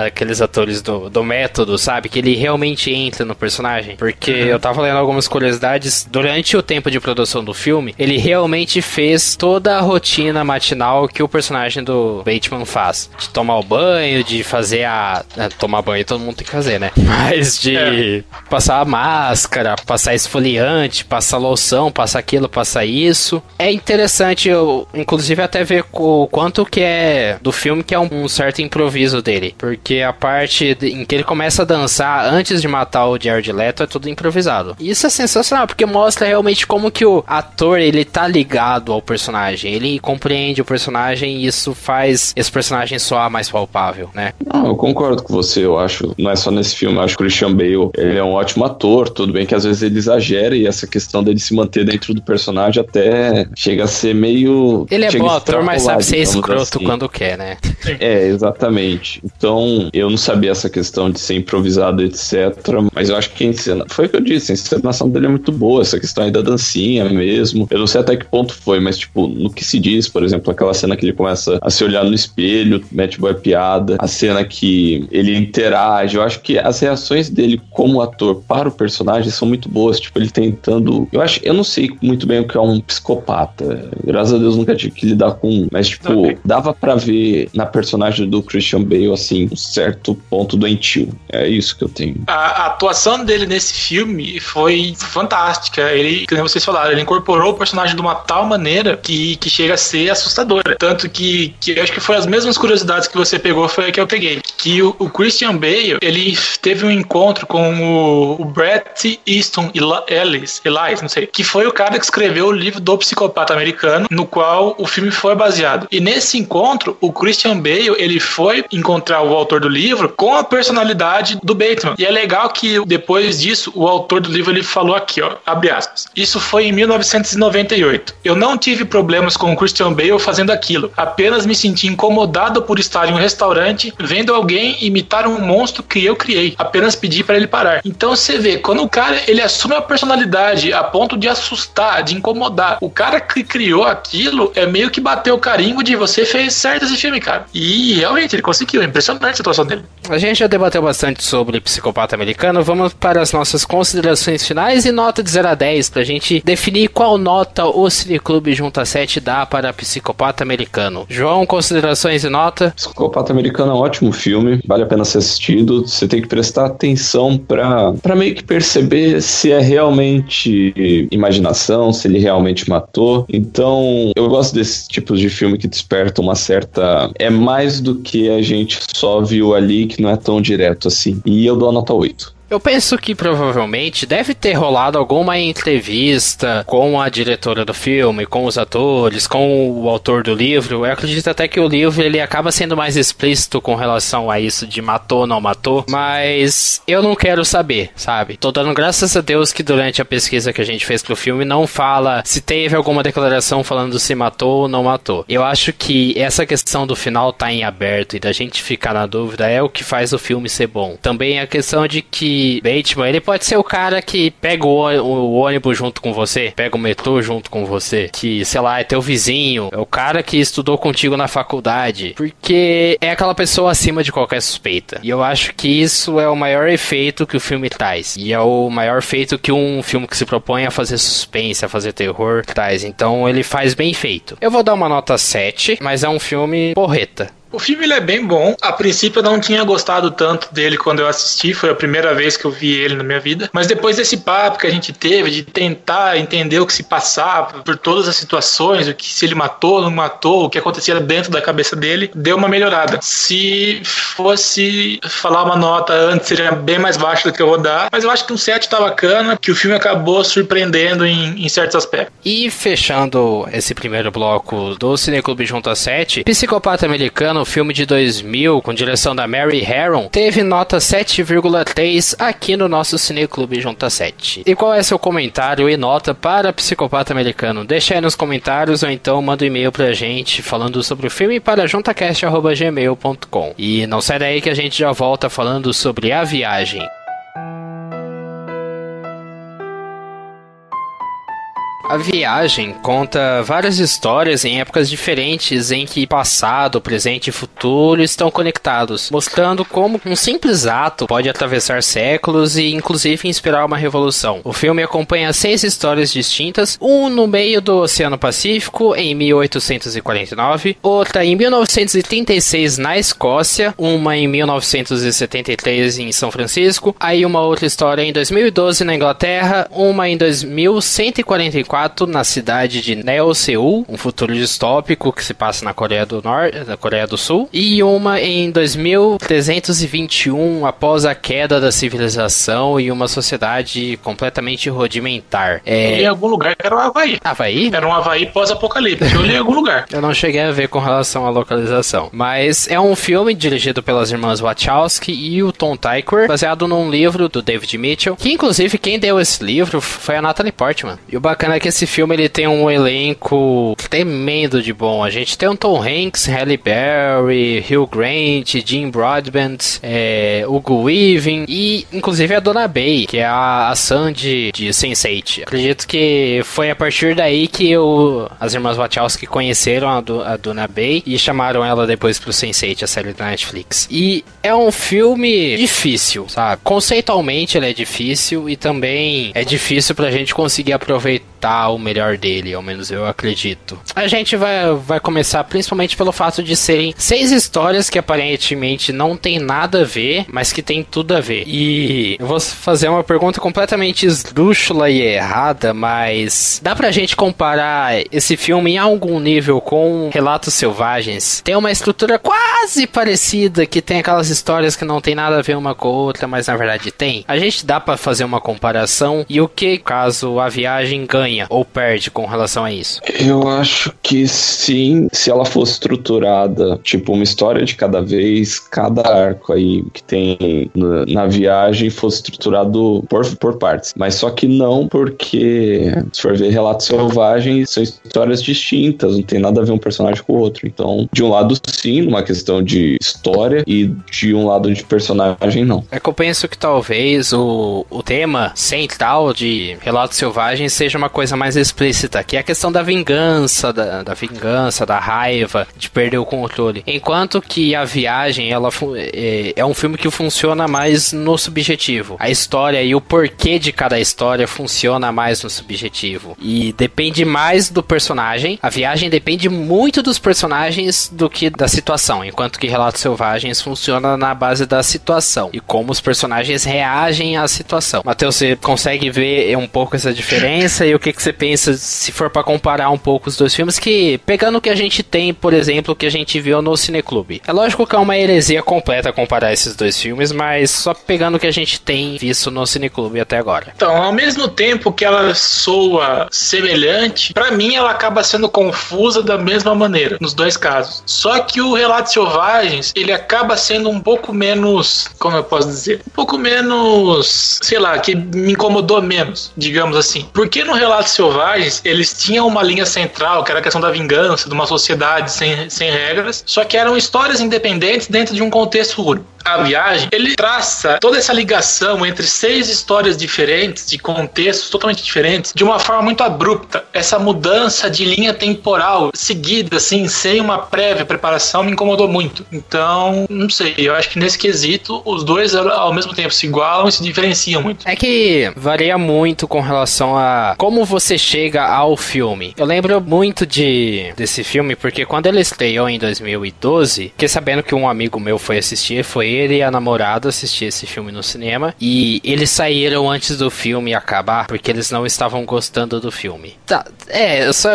Speaker 1: aqueles atores do, do método, sabe? Que ele realmente entra no personagem. Porque uhum. eu tava lendo algumas curiosidades durante o tempo de produção do filme, ele realmente fez toda a rotina matinal que o personagem do Bateman faz. De tomar o banho, de fazer a. Tomar banho todo mundo tem que fazer, né? Mas de é. passar máscara, passar esfoliante, passar loção, passar aquilo, passar isso. É interessante, eu, inclusive, até ver o quanto que é do filme que é um, certo improviso dele. Porque a parte de, em que ele começa a dançar antes de matar o Jared Leto é tudo improvisado. Isso é sensacional, porque mostra realmente como que o ator, ele tá ligado ao personagem. Ele compreende o personagem e isso faz esse personagem soar mais palpável, né?
Speaker 3: Não, eu concordo com você. Eu acho, não é só nesse filme, eu acho que o Christian Bale, ele é um ótimo ator tudo bem que às vezes ele exagera e essa questão dele se manter dentro do personagem até chega a ser meio.
Speaker 1: Ele é bom ator, mas sabe ser escroto assim. quando quer, né?
Speaker 3: É, exatamente. Então, eu não sabia essa questão de ser improvisado, etc. Mas eu acho que a encena... foi o que eu disse, a encenação dele é muito boa, essa questão aí da dancinha mesmo. Eu não sei até que ponto foi, mas, tipo, no que se diz, por exemplo, aquela cena que ele começa a se olhar no espelho, mete boa piada, a cena que ele interage, eu acho que as reações dele como ator para o personagem são muito boas, tipo, ele tentando. Eu acho, eu não sei muito bem o que é um psicopata. Graças a Deus nunca tive que lidar com um, mas, tipo, okay. dava para ver na personagem do Christian Bale, assim, um certo ponto doentio. É isso que eu tenho.
Speaker 2: A, a atuação dele nesse filme foi fantástica. Ele, como vocês falaram, ele incorporou o personagem de uma tal maneira que, que chega a ser assustadora. Tanto que, que eu acho que foi as mesmas curiosidades que você pegou, foi a que eu peguei. Que o, o Christian Bale, ele teve um encontro com o, o Brett Easton Ellis, Elias, não sei, que foi o cara que escreveu o livro do psicopata americano, no qual o filme foi baseado. E nesse encontro, o Christian Bale, ele foi encontrar o autor do livro com a personalidade do Bateman. E é legal que depois disso, o autor do livro ele falou aqui, ó, abre aspas. Isso foi em 1998. Eu não tive problemas com o Christian Bale fazendo aquilo. Apenas me senti incomodado por estar em um restaurante vendo alguém imitar um monstro que eu criei. Apenas pedi para ele parar. Então você vê, quando o cara ele assume a personalidade a ponto de assustar, de incomodar, o cara que criou aquilo é meio que bateu o carimbo de você fez certo esse filme, cara. E realmente ele conseguiu, é impressionante a situação dele.
Speaker 1: A gente já debateu bastante sobre psicopata americano, vamos para as nossas considerações finais e nota de 0 a 10 pra gente definir qual nota o Cineclube Junta 7 dá para psicopata americano. João, considerações e nota?
Speaker 3: Psicopata americano é um ótimo filme, vale a pena ser assistido. Você tem que prestar atenção pra, pra meio que perceber se é realmente imaginação, se ele realmente matou. Então, eu gosto desses tipos de filme que despertam uma certa. É mais do que a gente só viu ali, que não é tão direto assim. E eu dou a nota 8.
Speaker 1: Eu penso que provavelmente deve ter rolado alguma entrevista com a diretora do filme, com os atores, com o autor do livro. Eu acredito até que o livro ele acaba sendo mais explícito com relação a isso de matou ou não matou, mas eu não quero saber, sabe? Tô dando graças a Deus que durante a pesquisa que a gente fez pro filme não fala se teve alguma declaração falando se matou ou não matou. Eu acho que essa questão do final tá em aberto e da gente ficar na dúvida é o que faz o filme ser bom. Também a questão de que que Bateman, ele pode ser o cara que pega o, o, ônibus junto com você, pega o metrô junto com você, que, sei lá, é teu vizinho, é o cara que estudou contigo na faculdade, porque é aquela pessoa acima de qualquer suspeita. E eu acho que isso é o maior efeito que o filme traz. E é o maior feito que um filme que se propõe a fazer suspense, a fazer terror traz. Então ele faz bem feito. Eu vou dar uma nota 7, mas é um filme porreta.
Speaker 2: O filme ele é bem bom. A princípio eu não tinha gostado tanto dele quando eu assisti, foi a primeira vez que eu vi ele na minha vida. Mas depois desse papo que a gente teve de tentar entender o que se passava por todas as situações, o que se ele matou, não matou, o que acontecia dentro da cabeça dele, deu uma melhorada. Se fosse falar uma nota antes, seria bem mais baixa do que eu vou dar, mas eu acho que um 7 tá bacana, que o filme acabou surpreendendo em, em certos aspectos.
Speaker 1: E fechando esse primeiro bloco do Cineclube Junto a 7, Psicopata Americano filme de 2000, com direção da Mary Harron, teve nota 7,3 aqui no nosso Cineclube Junta 7. E qual é seu comentário e nota para Psicopata Americano? Deixa aí nos comentários ou então manda um e-mail pra gente falando sobre o filme para juntacast.gmail.com. E não sai daí que a gente já volta falando sobre a viagem. A viagem conta várias histórias em épocas diferentes em que passado, presente e futuro estão conectados, mostrando como um simples ato pode atravessar séculos e inclusive inspirar uma revolução. O filme acompanha seis histórias distintas, um no meio do Oceano Pacífico em 1849, outra em 1936 na Escócia, uma em 1973 em São Francisco, aí uma outra história em 2012 na Inglaterra, uma em 2144 na cidade de Neo Seul, um futuro distópico que se passa na Coreia do Norte, na Coreia do Sul, e uma em 2321 após a queda da civilização e uma sociedade completamente rudimentar.
Speaker 2: É... Eu li em algum lugar que era o Havaí.
Speaker 1: Havaí?
Speaker 2: Era um Havaí pós-apocalipse. Eu li em algum lugar.
Speaker 1: Eu não cheguei a ver com relação à localização. Mas é um filme dirigido pelas irmãs Wachowski e o Tom Tykwer, baseado num livro do David Mitchell, que inclusive quem deu esse livro foi a Natalie Portman. E o bacana é que que esse filme ele tem um elenco tremendo de bom. A gente tem o Tom Hanks, Halle Berry, Hugh Grant, Jim Broadbent, é, Hugo Weaving e inclusive a Dona Bay, que é a, a Sandy de Sense8. Acredito que foi a partir daí que eu, as irmãs Wachowski conheceram a, do, a Dona Bay e chamaram ela depois pro Sense8, a série da Netflix. E é um filme difícil, sabe? Conceitualmente ele é difícil e também é difícil pra gente conseguir aproveitar o melhor dele, ao menos eu acredito. A gente vai, vai começar principalmente pelo fato de serem seis histórias que aparentemente não tem nada a ver, mas que tem tudo a ver. E eu vou fazer uma pergunta completamente esdrúxula e errada, mas dá pra gente comparar esse filme em algum nível com Relatos Selvagens? Tem uma estrutura quase parecida, que tem aquelas histórias que não tem nada a ver uma com a outra, mas na verdade tem. A gente dá para fazer uma comparação e o que caso a viagem ganha ou perde com relação a isso?
Speaker 3: Eu acho que sim, se ela fosse estruturada, tipo, uma história de cada vez, cada arco aí que tem na, na viagem fosse estruturado por, por partes. Mas só que não, porque se for ver Relatos Selvagens, são histórias distintas, não tem nada a ver um personagem com o outro. Então, de um lado, sim, numa questão de história, e de um lado de personagem, não.
Speaker 1: É que eu penso que talvez o, o tema central de Relatos Selvagens seja uma coisa mais explícita, que é a questão da vingança, da, da vingança, da raiva, de perder o controle. Enquanto que a viagem, ela é, é um filme que funciona mais no subjetivo. A história e o porquê de cada história funciona mais no subjetivo. E depende mais do personagem. A viagem depende muito dos personagens do que da situação. Enquanto que Relatos Selvagens funciona na base da situação. E como os personagens reagem à situação. Matheus, você consegue ver um pouco essa diferença e o que, que você pensa se for para comparar um pouco os dois filmes? Que pegando o que a gente tem, por exemplo, que a gente viu no Cineclube. É lógico que é uma heresia completa comparar esses dois filmes, mas só pegando o que a gente tem visto no Cineclube até agora.
Speaker 2: Então, ao mesmo tempo que ela soa semelhante, para mim ela acaba sendo confusa da mesma maneira, nos dois casos. Só que o Relatos Selvagens, ele acaba sendo um pouco menos, como eu posso dizer, um pouco menos, sei lá, que me incomodou menos, digamos assim. Porque no Relatos Selvagens, eles tinham uma linha central, que era a questão da vingança, de uma sociedade sem, sem regras, só que eram histórias independentes dentro de um contexto único. A Viagem, ele traça toda essa ligação entre seis histórias diferentes, de contextos totalmente diferentes, de uma forma muito abrupta. Essa mudança de linha temporal seguida, assim, sem uma prévia preparação, me incomodou muito. Então, não sei, eu acho que nesse quesito, os dois ao mesmo tempo se igualam e se diferenciam muito.
Speaker 1: É que varia muito com relação a como você chega ao filme. Eu lembro muito de desse filme porque quando ele estreou em 2012, fiquei sabendo que um amigo meu foi assistir, foi ele e a namorada assistir esse filme no cinema e eles saíram antes do filme acabar porque eles não estavam gostando do filme. Tá, é, só,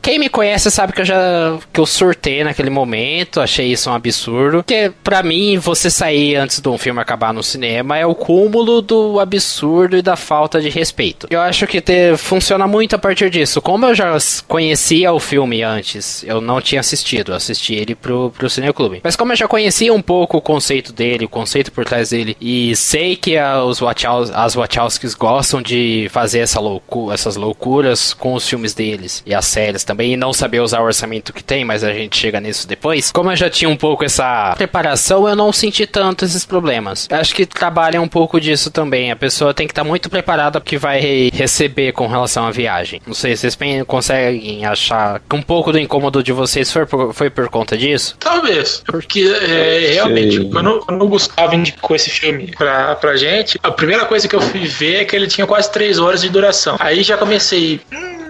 Speaker 1: quem me conhece sabe que eu já que eu surtei naquele momento, achei isso um absurdo, porque para mim você sair antes de um filme acabar no cinema é o cúmulo do absurdo e da falta de respeito. Eu acho que ter, funciona muito a partir disso. Como eu já conhecia o filme antes, eu não tinha assistido, assisti ele pro, pro Cineclube. Mas como eu já conhecia um pouco o conceito dele, o conceito por trás dele, e sei que a, os Wachowskis, as Wachowskis gostam de fazer essa loucu essas loucuras com os filmes deles e as séries também, e não saber usar o orçamento que tem, mas a gente chega nisso depois. Como eu já tinha um pouco essa preparação, eu não senti tanto esses problemas. Acho que trabalha um pouco disso também. A pessoa tem que estar tá muito preparada porque vai receber com relação à viagem. Não sei, vocês conseguem achar que um pouco do incômodo de vocês foi por, foi por conta disso?
Speaker 2: Talvez, porque é, realmente, quando, quando o Gustavo indicou esse filme pra, pra gente, a primeira coisa que eu fui ver é que ele tinha quase três horas de duração. Aí já comecei. Hum,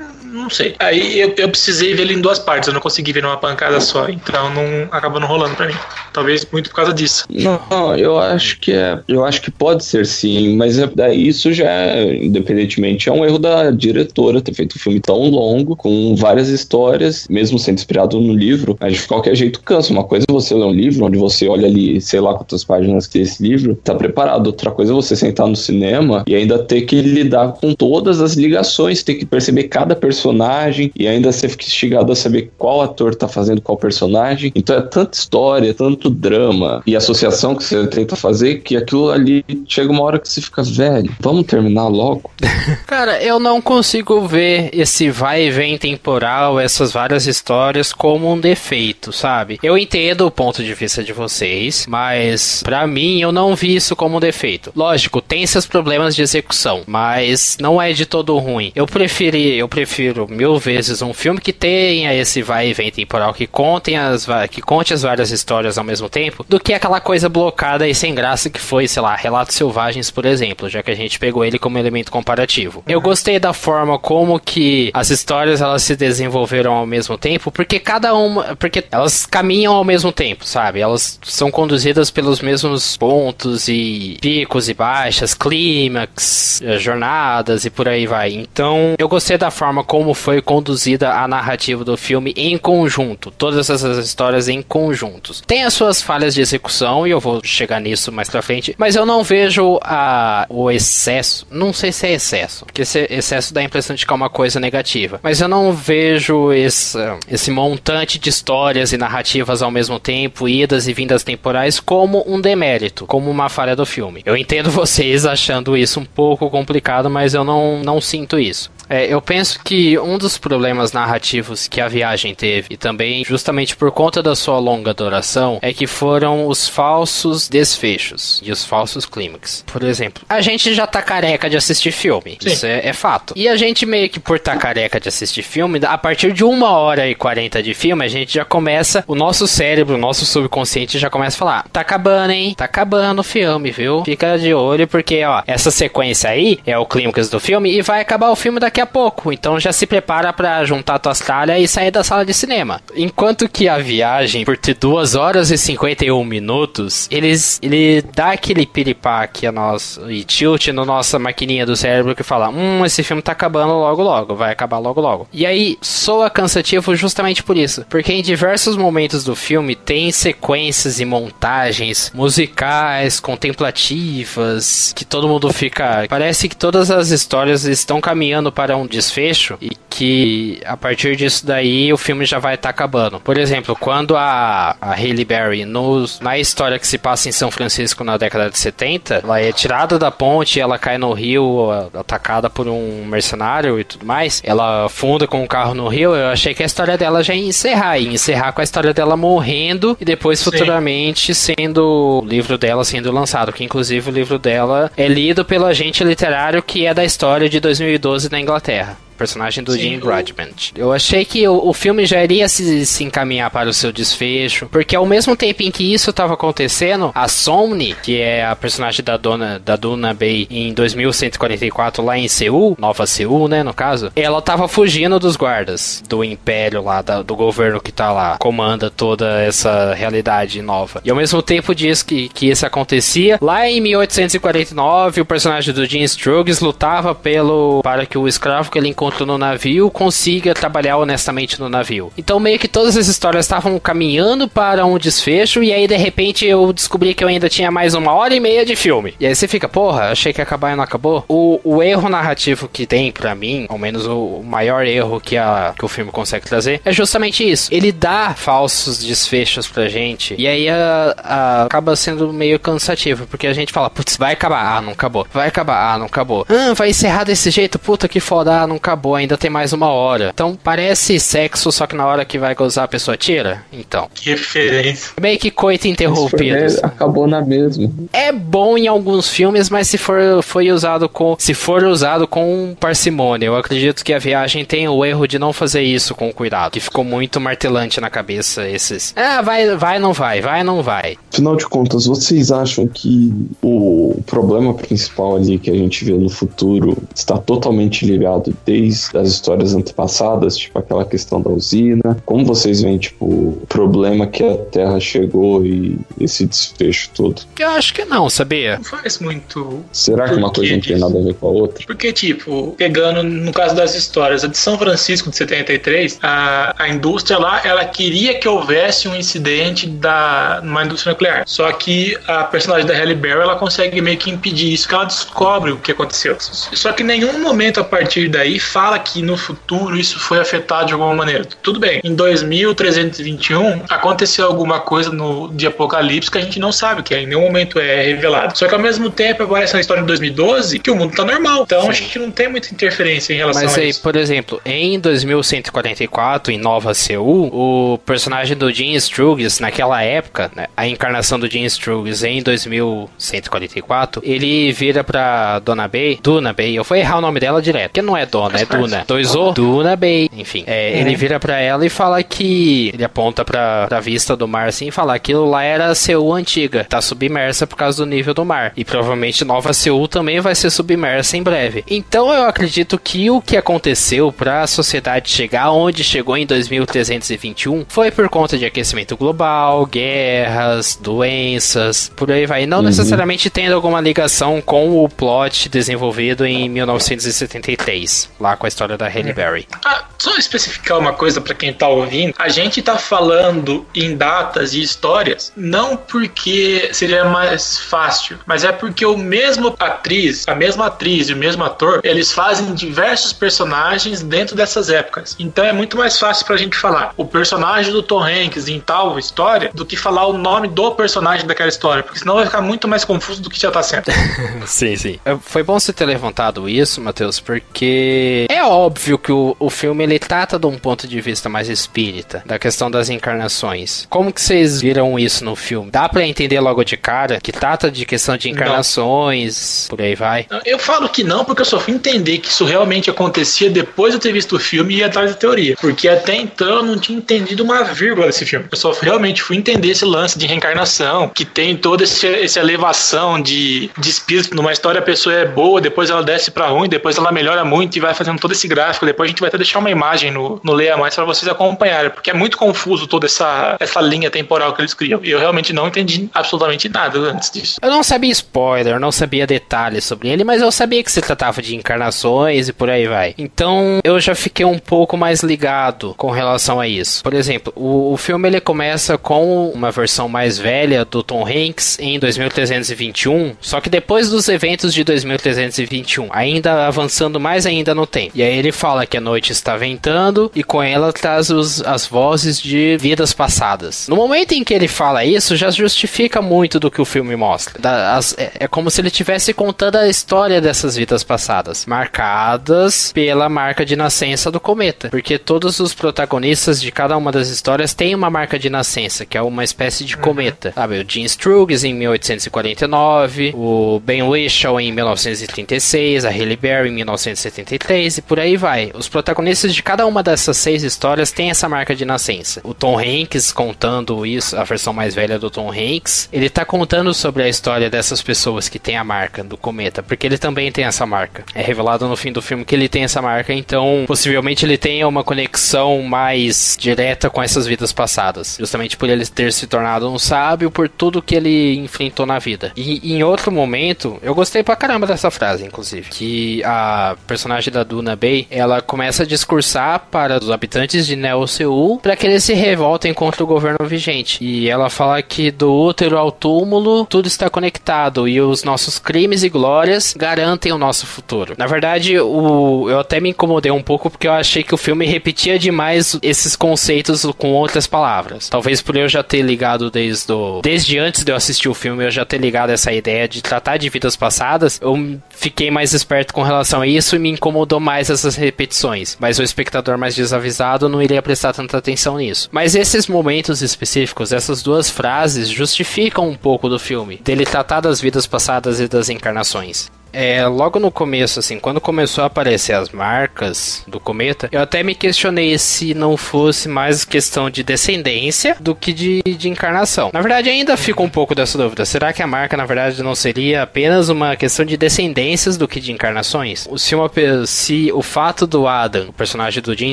Speaker 2: não sei. Aí eu, eu precisei ver ele em duas partes, eu não consegui ver numa pancada só, então não acabou não rolando pra mim. Talvez muito por causa disso.
Speaker 3: Não, eu acho que é. Eu acho que pode ser sim, mas é, daí isso já, é, independentemente, é um erro da diretora ter feito um filme tão longo, com várias histórias, mesmo sendo inspirado no livro, mas de qualquer jeito cansa. Uma coisa é você ler um livro, onde você olha ali, sei lá quantas páginas tem esse livro, tá preparado. Outra coisa é você sentar no cinema e ainda ter que lidar com todas as ligações, ter que perceber cada personagem personagem e ainda você fica instigado a saber qual ator tá fazendo qual personagem. Então é tanta história, tanto drama e associação que você tenta fazer que aquilo ali chega uma hora que você fica velho. Vamos terminar logo.
Speaker 1: Cara, eu não consigo ver esse vai e vem temporal, essas várias histórias como um defeito, sabe? Eu entendo o ponto de vista de vocês, mas para mim eu não vi isso como um defeito. Lógico, tem seus problemas de execução, mas não é de todo ruim. Eu preferi, eu prefiro mil vezes um filme que tenha esse vai e vem temporal, que, contem as, que conte as várias histórias ao mesmo tempo, do que aquela coisa blocada e sem graça que foi, sei lá, Relatos Selvagens, por exemplo, já que a gente pegou ele como elemento comparativo. Eu gostei da forma como que as histórias elas se desenvolveram ao mesmo tempo, porque cada uma, porque elas caminham ao mesmo tempo, sabe? Elas são conduzidas pelos mesmos pontos e picos e baixas, clímax, eh, jornadas e por aí vai. Então, eu gostei da forma como foi conduzida a narrativa do filme em conjunto, todas essas histórias em conjuntos. Tem as suas falhas de execução e eu vou chegar nisso mais pra frente, mas eu não vejo a, o excesso, não sei se é excesso, porque esse excesso dá a impressão de que é uma coisa negativa, mas eu não vejo esse, esse montante de histórias e narrativas ao mesmo tempo, idas e vindas temporais, como um demérito, como uma falha do filme. Eu entendo vocês achando isso um pouco complicado, mas eu não, não sinto isso. É, eu penso que um dos problemas narrativos que a viagem teve, e também justamente por conta da sua longa duração, é que foram os falsos desfechos e os falsos clímax. Por exemplo, a gente já tá careca de assistir filme. Sim. Isso é, é, fato. E a gente meio que por tá careca de assistir filme, a partir de uma hora e quarenta de filme, a gente já começa, o nosso cérebro, o nosso subconsciente já começa a falar: tá acabando, hein? Tá acabando o filme, viu? Fica de olho, porque, ó, essa sequência aí é o clímax do filme e vai acabar o filme daqui daqui a pouco. Então já se prepara para juntar tuas tralhas e sair da sala de cinema. Enquanto que a viagem, por ter 2 horas e 51 minutos, eles, ele dá aquele piripaque a nós e tilt na nossa maquininha do cérebro que fala: Hum, esse filme tá acabando logo logo, vai acabar logo logo. E aí soa cansativo justamente por isso. Porque em diversos momentos do filme tem sequências e montagens musicais, contemplativas, que todo mundo fica. Parece que todas as histórias estão caminhando para para um desfecho e que a partir disso daí o filme já vai estar tá acabando. Por exemplo, quando a, a Berry, nos, na história que se passa em São Francisco na década de 70, ela é tirada da ponte, ela cai no rio, atacada por um mercenário e tudo mais. Ela funda com um carro no rio. Eu achei que a história dela já ia encerrar, ia encerrar com a história dela morrendo e depois futuramente Sim. sendo o livro dela sendo lançado, que inclusive o livro dela é lido pelo agente literário que é da história de 2012 na Inglaterra personagem do Jim Broadbent. Eu achei que o, o, filme já iria se, se, encaminhar para o seu desfecho, porque ao mesmo tempo em que isso estava acontecendo, a Somni, que é a personagem da dona da Duna Bay em 2144 lá em Seul, Nova Seul, né, no caso, ela tava fugindo dos guardas do império lá, da, do governo que tá lá, comanda toda essa realidade nova. E ao mesmo tempo diz que, que isso acontecia, lá em 1849, o personagem do Jim Struggs lutava pelo para que o escravo que ele encontrou no navio consiga trabalhar honestamente no navio. Então meio que todas as histórias estavam caminhando para um desfecho e aí de repente eu descobri que eu ainda tinha mais uma hora e meia de filme. E aí você fica, porra, achei que ia acabar e não acabou. O, o erro narrativo que tem para mim, ao menos o, maior erro que, a, que o filme consegue trazer, é justamente isso. Ele dá falsos desfechos pra gente e aí a, a, acaba sendo meio cansativo, porque a gente fala, putz, vai acabar, ah, não acabou. Vai acabar, ah, não acabou. Ah, vai encerrar desse jeito, puta que foda, ah, não acabou acabou, ainda tem mais uma hora. Então parece sexo, só que na hora que vai gozar a pessoa tira. Então.
Speaker 2: Que referência.
Speaker 1: Meio que coito interrompido.
Speaker 3: Assim. Acabou na mesma.
Speaker 1: É bom em alguns filmes, mas se for foi usado com se for usado com parcimônia, eu acredito que a viagem tem o erro de não fazer isso com cuidado, que ficou muito martelante na cabeça esses. Ah, vai, vai, não vai, vai, não vai.
Speaker 3: Afinal de contas, vocês acham que o problema principal ali que a gente vê no futuro está totalmente ligado desde desde as histórias antepassadas, tipo aquela questão da usina? Como vocês veem, tipo, o problema que a Terra chegou e esse desfecho todo?
Speaker 1: Eu acho que não, sabia?
Speaker 2: Não faz muito.
Speaker 3: Será que uma coisa não tem nada a ver com a outra?
Speaker 2: Porque, tipo, pegando no caso das histórias, a de São Francisco de 73, a, a indústria lá, ela queria que houvesse um incidente da, numa indústria nuclear. Só que a personagem da Halle Berry, ela consegue meio que impedir isso, que ela descobre o que aconteceu. Só que em nenhum momento a partir daí fala que no futuro isso foi afetado de alguma maneira. Tudo bem, em 2321 aconteceu alguma coisa no de Apocalipse que a gente não sabe, que em nenhum momento é revelado. Só que ao mesmo tempo aparece na história de 2012 que o mundo tá normal. Então Sim. a gente não tem muita interferência em relação
Speaker 1: Mas
Speaker 2: a
Speaker 1: aí,
Speaker 2: isso.
Speaker 1: por exemplo, em 2144, em Nova Seul, o personagem do Jim Struggs, naquela época, né, a encarnação do Jim Struggs em 2144, ele vira pra Dona Bay, Duna Bay, eu vou errar o nome dela direto, porque não é Dona, é Duna. Dois O, Duna Bay. Enfim, é, uhum. ele vira pra ela e fala que. Ele aponta pra, pra vista do mar assim e fala: aquilo lá era Seul antiga, tá submersa por causa do nível do mar. E provavelmente Nova Seul também vai ser submersa em breve. Então eu acredito que o que aconteceu para a sociedade chegar onde chegou em 2321 foi por conta de aquecimento global, guerras, doenças, por aí vai. Não uhum. necessariamente tendo alguma ligação com o plot desenvolvido em 1973, lá com a história da Halle Berry.
Speaker 2: Ah, só especificar uma coisa para quem tá ouvindo. A gente tá falando em datas e histórias não porque seria mais fácil, mas é porque o mesmo atriz, a mesma atriz e o mesmo ator, eles fazem diversos personagens dentro dessas épocas. Então é muito mais fácil pra gente falar o personagem do Tom Hanks em tal história do que falar o nome do personagem daquela história, porque senão vai ficar muito mais confuso do que já tá sendo.
Speaker 1: sim, sim. É, foi bom você ter levantado isso, Matheus, porque é óbvio que o, o filme ele trata de um ponto de vista mais espírita, da questão das encarnações. Como que vocês viram isso no filme? Dá para entender logo de cara que trata de questão de encarnações, não. por aí vai?
Speaker 2: Eu falo que não, porque eu só fui entender que isso realmente acontecia depois de eu ter visto o filme e ir atrás da teoria. Porque até então eu não tinha entendido uma vírgula desse filme. Eu só realmente fui entender esse lance de reencarnação, que tem toda essa elevação de, de espírito. Numa história a pessoa é boa, depois ela desce para ruim, depois ela melhora muito e vai fazendo todo esse gráfico. Depois a gente vai até deixar uma imagem no, no Leia Mais para vocês acompanharem, porque é muito confuso toda essa, essa linha temporal que eles criam. E eu realmente não entendi absolutamente nada antes disso.
Speaker 1: Eu não sabia spoiler, não sabia detalhes sobre ele, mas eu sabia que se tratava de encarnações e por aí vai. Então eu já fiquei um pouco mais ligado com relação a isso. Por exemplo, o, o filme ele começa com uma versão mais velha do Tom Hanks em 2321, só que depois dos eventos de 2321, ainda avançando mais ainda no tempo. E aí ele fala que a noite está ventando e com ela traz os, as vozes de vidas passadas. No momento em que ele fala isso, já justifica muito do que o filme mostra. Da, as, é, é como se ele estivesse contando a história dessas vidas passadas, marcadas pela marca de nascença do cometa. Porque todos os protagonistas de cada uma das histórias têm uma marca de nascença, que é uma espécie de cometa. Sabe, o Jim Struggs em 1849, o Ben Whishaw em 1936, a Halle Berry em 1973 e por aí vai. Os protagonistas de cada uma dessas seis histórias têm essa marca de nascença. O Tom Hanks contando isso, a versão mais velha do Tom Hanks, ele tá contando sobre a história dessas pessoas que têm a marca do cometa, porque ele também tem essa marca. É revelado no fim do filme que ele tem essa marca, então possivelmente ele tenha uma conexão mais direta com essas vidas passadas, justamente por ele ter se tornado um sábio por tudo que ele enfrentou na vida. E em outro momento, eu gostei pra caramba dessa frase, inclusive, que a personagem da Duna Bay, ela começa a discursar para os habitantes de Neo Seul para que eles se revoltem contra o governo vigente. E ela fala que do útero ao túmulo tudo está conectado e os nossos crimes e glórias garantem o nosso futuro. Na verdade, o, eu até me incomodei um pouco porque eu achei que o filme repetia demais esses conceitos com outras palavras. Talvez por eu já ter ligado desde, o, desde antes de eu assistir o filme, eu já ter ligado essa ideia de tratar de vidas passadas, eu fiquei mais esperto com relação a isso e me incomodou mais essas repetições. Mas o espectador mais desavisado não iria prestar tanta atenção nisso. Mas esses momentos específicos, essas duas frases, justificam um pouco do filme, dele tratar das vidas passadas e das encarnações. É, logo no começo, assim, quando começou a aparecer as marcas do cometa, eu até me questionei se não fosse mais questão de descendência do que de, de encarnação. Na verdade, ainda fica um pouco dessa dúvida. Será que a marca, na verdade, não seria apenas uma questão de descendências do que de encarnações? Se, uma, se o fato do Adam, o personagem do Jim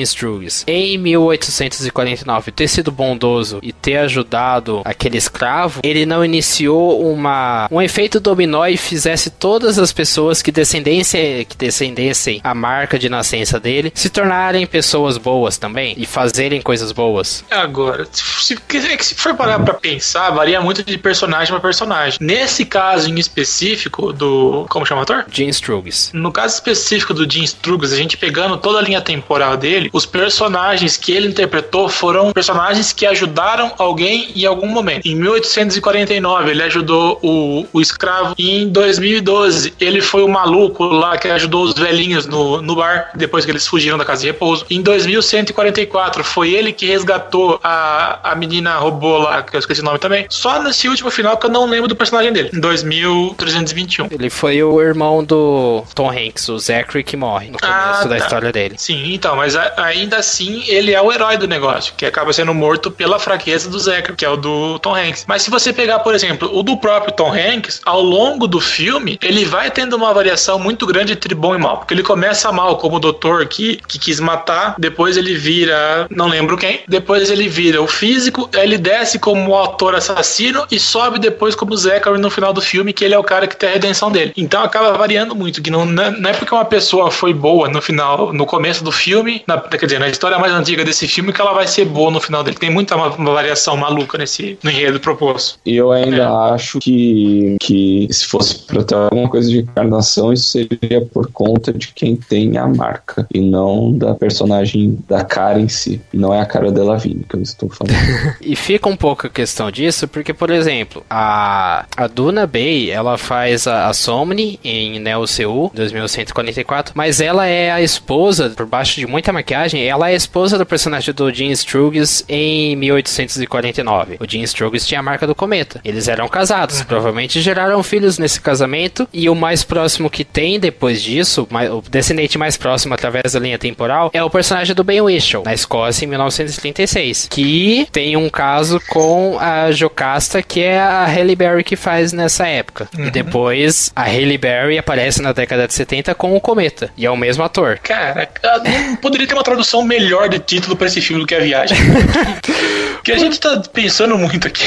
Speaker 1: Struggs, em 1849 ter sido bondoso e ter ajudado aquele escravo, ele não iniciou uma, um efeito dominó e fizesse todas as pessoas pessoas que descendessem, que descendessem a marca de nascença dele se tornarem pessoas boas também e fazerem coisas boas.
Speaker 2: Agora, se, é se for parar pra pensar, varia muito de personagem para personagem. Nesse caso em específico do. Como chama o ator?
Speaker 1: Jim Struggs.
Speaker 2: No caso específico do Jim Struggs, a gente pegando toda a linha temporal dele, os personagens que ele interpretou foram personagens que ajudaram alguém em algum momento. Em 1849, ele ajudou o, o escravo, e em 2012, ele foi o maluco lá que ajudou os velhinhos no, no bar, depois que eles fugiram da casa de repouso. Em 2144, foi ele que resgatou a, a menina robô lá, que eu esqueci o nome também. Só nesse último final que eu não lembro do personagem dele, em 2321.
Speaker 1: Ele foi o irmão do Tom Hanks, o Zachary, que morre no começo ah, da tá. história dele.
Speaker 2: Sim, então, mas a, ainda assim ele é o herói do negócio, que acaba sendo morto pela fraqueza do Zachary, que é o do Tom Hanks. Mas se você pegar, por exemplo, o do próprio Tom Hanks, ao longo do filme, ele vai tendo uma variação muito grande entre bom e mal. Porque ele começa mal como o doutor que, que quis matar, depois ele vira, não lembro quem, depois ele vira o físico, ele desce como o autor assassino e sobe depois como Zachary no final do filme, que ele é o cara que tem a redenção dele. Então acaba variando muito, que não, não é porque uma pessoa foi boa no final, no começo do filme, na, quer dizer, na história mais antiga desse filme, que ela vai ser boa no final dele. Tem muita uma, uma variação maluca nesse no enredo proposto.
Speaker 3: E eu ainda é. acho que, que se fosse pra ter alguma coisa de encarnação, isso seria por conta de quem tem a marca e não da personagem da cara em si. Não é a cara dela Lavigne que eu estou falando.
Speaker 1: e fica um pouco a questão disso, porque, por exemplo, a, a Duna Bay, ela faz a, a Somni em Neo Seul 2144, mas ela é a esposa, por baixo de muita maquiagem, ela é a esposa do personagem do Jim Struggs em 1849. O Jim Struggs tinha a marca do cometa. Eles eram casados, uhum. provavelmente geraram filhos nesse casamento, e o mais próximo que tem depois disso, o descendente mais próximo através da linha temporal, é o personagem do Ben Whishaw, na Escócia em 1936, que tem um caso com a Jocasta, que é a Halle Berry que faz nessa época. Uhum. E depois a Halle Berry aparece na década de 70 com o Cometa, e é o mesmo ator.
Speaker 2: Cara, não poderia ter uma tradução melhor de título para esse filme do que A Viagem. que a gente tá pensando muito aqui.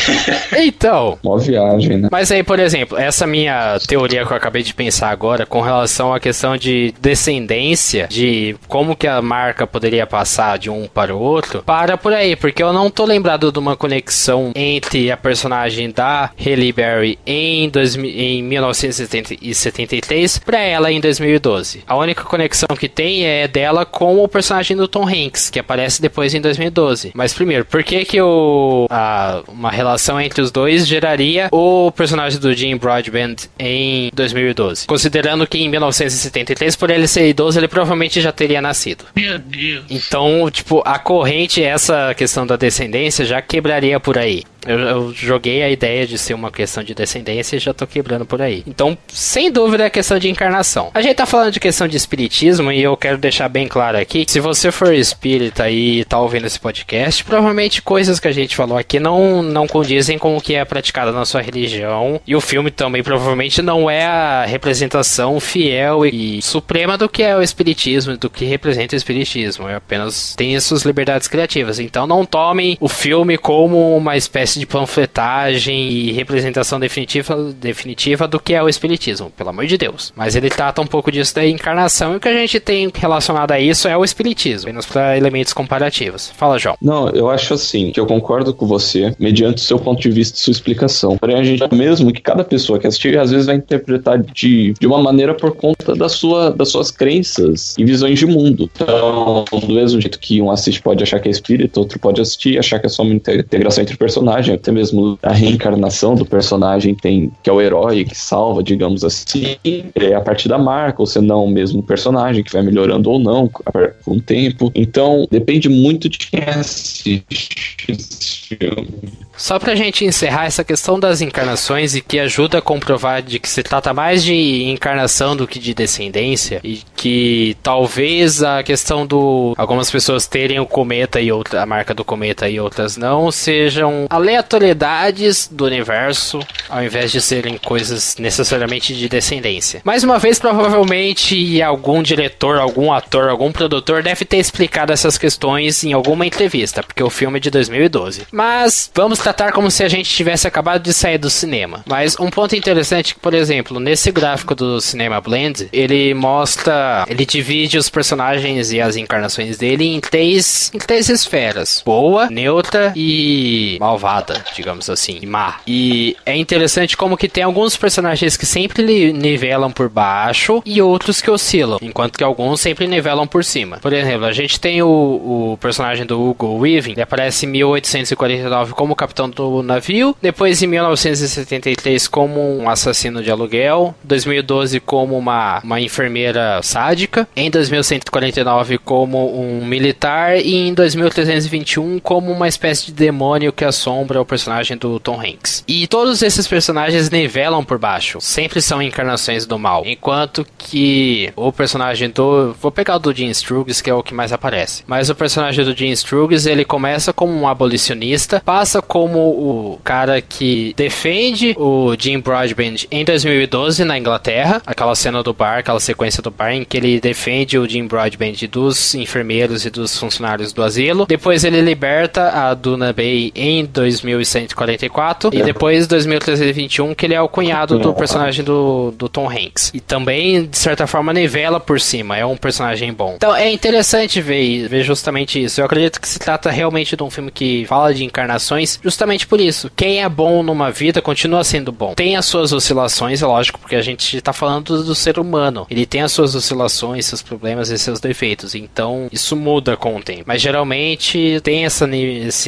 Speaker 1: Então.
Speaker 3: Uma viagem, né?
Speaker 1: Mas aí, por exemplo, essa minha teoria que eu acabei de pensar pensar agora com relação à questão de descendência, de como que a marca poderia passar de um para o outro, para por aí, porque eu não tô lembrado de uma conexão entre a personagem da Halle Berry em, 2000, em 1973 para ela em 2012. A única conexão que tem é dela com o personagem do Tom Hanks, que aparece depois em 2012. Mas primeiro, por que que o, a, uma relação entre os dois geraria o personagem do Jim Broadbent em 2012? Considerando que em 1973, por ele ser idoso, ele provavelmente já teria nascido.
Speaker 2: Meu Deus.
Speaker 1: Então, tipo, a corrente, essa questão da descendência já quebraria por aí. Eu, eu, joguei a ideia de ser uma questão de descendência e já tô quebrando por aí. Então, sem dúvida, é questão de encarnação. A gente tá falando de questão de espiritismo e eu quero deixar bem claro aqui: se você for espírita e tá ouvindo esse podcast, provavelmente coisas que a gente falou aqui não, não condizem com o que é praticado na sua religião. E o filme também provavelmente não é a representação fiel e suprema do que é o espiritismo, do que representa o espiritismo. É apenas tem suas liberdades criativas. Então, não tomem o filme como uma espécie de panfletagem e representação definitiva, definitiva do que é o espiritismo, pelo amor de Deus. Mas ele trata um pouco disso da encarnação e o que a gente tem relacionado a isso é o espiritismo, apenas para elementos comparativos. Fala, João.
Speaker 3: Não, eu acho assim, que eu concordo com você, mediante o seu ponto de vista e sua explicação. Porém, a gente mesmo que cada pessoa que assistir às vezes vai interpretar de, de uma maneira por conta da sua, das suas crenças e visões de mundo. Então, do mesmo jeito que um assiste pode achar que é espírito, outro pode assistir e achar que é só uma integração entre personagens personagem, até mesmo a reencarnação do personagem tem que é o herói que salva, digamos assim, é a partir da marca, ou se não o mesmo personagem que vai melhorando ou não com o tempo. Então, depende muito de quem assiste esse filme.
Speaker 1: Só pra gente encerrar essa questão das encarnações e que ajuda a comprovar de que se trata mais de encarnação do que de descendência e que talvez a questão do algumas pessoas terem o cometa e outra, a marca do cometa e outras não sejam aleatoriedades do universo ao invés de serem coisas necessariamente de descendência. Mais uma vez, provavelmente algum diretor, algum ator, algum produtor deve ter explicado essas questões em alguma entrevista, porque o filme é de 2012. Mas vamos tratar como se a gente tivesse acabado de sair do cinema. Mas um ponto interessante, por exemplo, nesse gráfico do Cinema Blend, ele mostra, ele divide os personagens e as encarnações dele em três, em três esferas: boa, neutra e malvada, digamos assim, e má. E é interessante como que tem alguns personagens que sempre nivelam por baixo e outros que oscilam, enquanto que alguns sempre nivelam por cima. Por exemplo, a gente tem o, o personagem do Hugo Weaving, ele aparece em 1849 como capitão capitão do navio, depois em 1973 como um assassino de aluguel, 2012 como uma, uma enfermeira sádica, em 2149 como um militar e em 2321 como uma espécie de demônio que assombra o personagem do Tom Hanks. E todos esses personagens nivelam por baixo, sempre são encarnações do mal, enquanto que o personagem do, vou pegar o do Jim Struggs que é o que mais aparece, mas o personagem do Jim Struggs ele começa como um abolicionista, passa como como o cara que defende o Jim Broadbent em 2012 na Inglaterra, aquela cena do bar, aquela sequência do bar em que ele defende o Jim Broadbent dos enfermeiros e dos funcionários do asilo. Depois ele liberta a Duna Bay em 2144 e depois 2321 que ele é o cunhado do personagem do, do Tom Hanks. E também, de certa forma, nivela por cima, é um personagem bom. Então é interessante ver, ver justamente isso. Eu acredito que se trata realmente de um filme que fala de encarnações, justamente por isso. Quem é bom numa vida continua sendo bom. Tem as suas oscilações, é lógico, porque a gente está falando do ser humano. Ele tem as suas oscilações, seus problemas e seus defeitos. Então, isso muda com o tempo. Mas geralmente tem essa,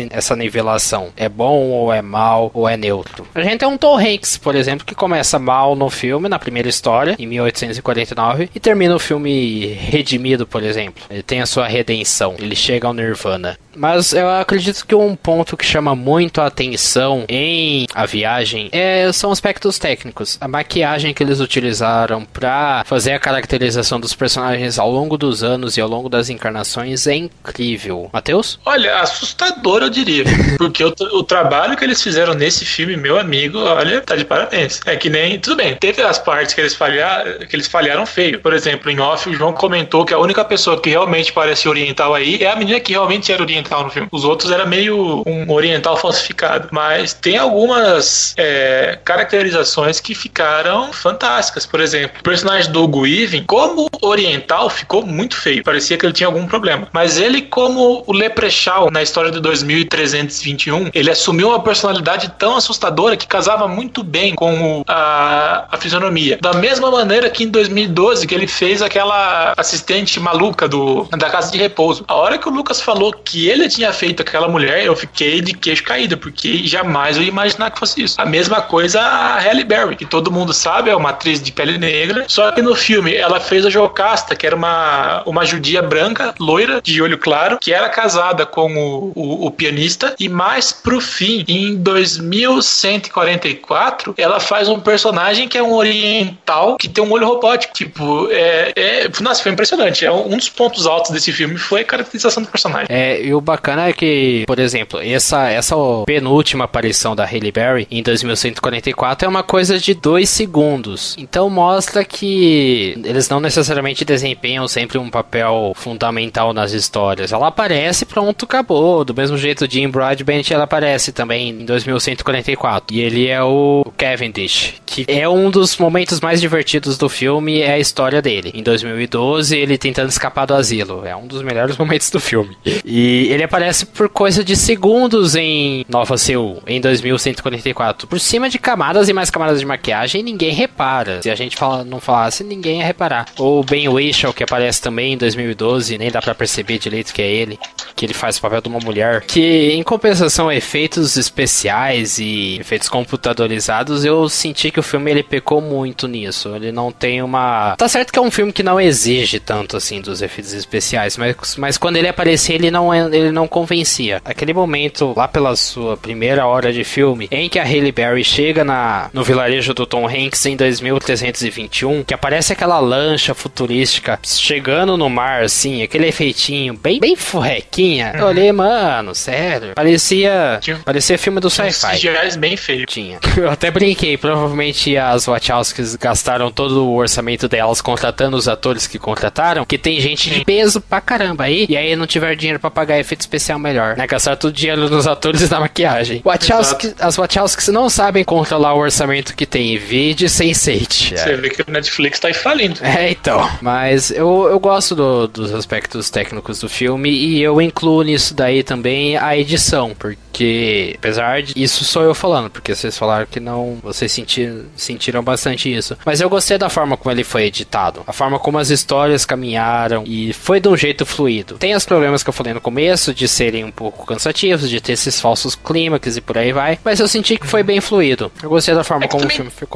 Speaker 1: essa nivelação. É bom ou é mal ou é neutro. A gente tem um Tom Hanks, por exemplo, que começa mal no filme, na primeira história, em 1849, e termina o filme redimido, por exemplo. Ele tem a sua redenção. Ele chega ao Nirvana. Mas eu acredito que um ponto que chama muito a atenção em A Viagem é, são aspectos técnicos. A maquiagem que eles utilizaram para fazer a caracterização dos personagens ao longo dos anos e ao longo das encarnações é incrível. Matheus?
Speaker 2: Olha, assustador eu diria. Porque o, o trabalho que eles fizeram nesse filme, meu amigo, olha, tá de parabéns. É que nem. Tudo bem, teve as partes que eles falharam, que eles falharam feio. Por exemplo, em off, o João comentou que a única pessoa que realmente parece oriental aí é a menina que realmente era oriental oriental no filme. Os outros era meio um oriental falsificado. Mas tem algumas é, caracterizações que ficaram fantásticas. Por exemplo, o personagem do Hugo Weaving, como oriental, ficou muito feio. Parecia que ele tinha algum problema. Mas ele, como o Leprechaun na história de 2321, ele assumiu uma personalidade tão assustadora que casava muito bem com a, a fisionomia. Da mesma maneira que em 2012, que ele fez aquela assistente maluca do, da Casa de Repouso. A hora que o Lucas falou que ele tinha feito aquela mulher, eu fiquei de queixo caído, porque jamais eu ia imaginar que fosse isso. A mesma coisa a Halle Berry, que todo mundo sabe, é uma atriz de pele negra, só que no filme ela fez a Jocasta, que era uma, uma judia branca, loira, de olho claro, que era casada com o, o, o pianista, e mais pro fim, em 2144, ela faz um personagem que é um oriental, que tem um olho robótico. Tipo, é, é, nossa, foi impressionante. É um dos pontos altos desse filme foi a caracterização do personagem.
Speaker 1: É, e o bacana é que, por exemplo, essa, essa penúltima aparição da Halle Berry em 2144 é uma coisa de dois segundos. Então mostra que eles não necessariamente desempenham sempre um papel fundamental nas histórias. Ela aparece, pronto, acabou. Do mesmo jeito, Jim Broadbent ela aparece também em 2144. E ele é o Cavendish, que é um dos momentos mais divertidos do filme, é a história dele. Em 2012, ele tentando escapar do asilo. É um dos melhores momentos do filme. E ele aparece por coisa de segundos em Nova Seul, em 2144. Por cima de camadas e mais camadas de maquiagem, ninguém repara. Se a gente fala, não falasse, ninguém ia reparar. Ou Ben Whishaw, que aparece também em 2012, nem dá para perceber direito que é ele. Que ele faz o papel de uma mulher. Que, em compensação, efeitos especiais e efeitos computadorizados, eu senti que o filme ele pecou muito nisso. Ele não tem uma. Tá certo que é um filme que não exige tanto assim dos efeitos especiais, mas, mas quando ele aparecia, ele não, ele não convencia. Aquele momento, lá pela sua primeira hora de filme, em que a Halle Berry chega na, no vilarejo do Tom Hanks em 2321, que aparece aquela lancha futurística chegando no mar, assim, aquele efeitinho bem, bem furrequinha. Eu olhei, mano, sério. Parecia. Parecia filme do sci-fi.
Speaker 2: bem feio.
Speaker 1: Tinha. Eu até brinquei, provavelmente as Wachowskis gastaram todo o orçamento delas contratando os atores que contrataram, que tem gente de peso pra caramba aí, e aí não tiver dinheiro pra pagar efeito especial melhor, né? Gastaram todo o dinheiro nos atores e na maquiagem. Wachowski, as Wachowskis não sabem controlar o orçamento que tem. Vide Sense8.
Speaker 2: Você vê que o Netflix tá aí falindo.
Speaker 1: É, então. Mas eu, eu gosto do, dos aspectos técnicos do filme e eu incluo nisso daí também a edição, porque apesar de isso sou eu falando, porque vocês falaram que não, vocês sentiram, sentiram bastante isso. Mas eu gostei da forma como ele foi editado, a forma como as histórias caminharam e foi de um jeito fluido. Tem os problemas que eu falei no começo de serem um pouco cansativos, de ter esses falsos clímax e por aí vai, mas eu senti que foi bem fluido. Eu gostei da forma é como o filme foi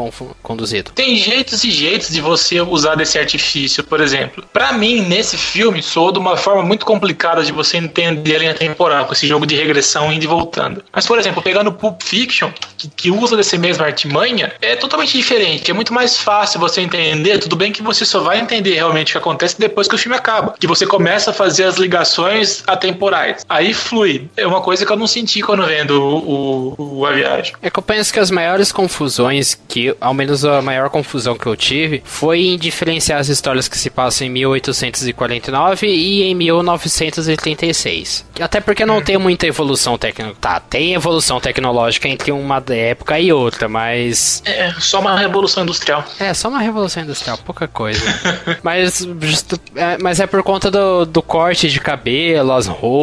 Speaker 1: conduzido.
Speaker 2: Tem jeitos e jeitos de você usar desse artifício, por exemplo. Para mim, nesse filme, soou de uma forma muito complicada de você entender a linha temporal, com esse jogo de regressão indo e voltando. Mas, por exemplo, pegando Pulp Fiction, que, que usa desse mesmo artimanha, é totalmente diferente. É muito mais fácil você entender. Tudo bem que você só vai entender realmente o que acontece depois que o filme acaba. Que você começa a fazer as ligações atemporais. Aí flui. É uma coisa que eu não senti quando vendo o, o, o A Viagem.
Speaker 1: É que eu penso que as maiores confusões, que ao menos a maior confusão que eu tive, foi em diferenciar as histórias que se passam em 1849 e em 1936. Até porque não hum. tem muita evolução técnica. Tá, tem evolução tecnológica entre uma época e outra, mas.
Speaker 2: É, só uma revolução industrial.
Speaker 1: É, só uma revolução industrial, pouca coisa. mas, just, é, mas é por conta do, do corte de cabelo, as roupas,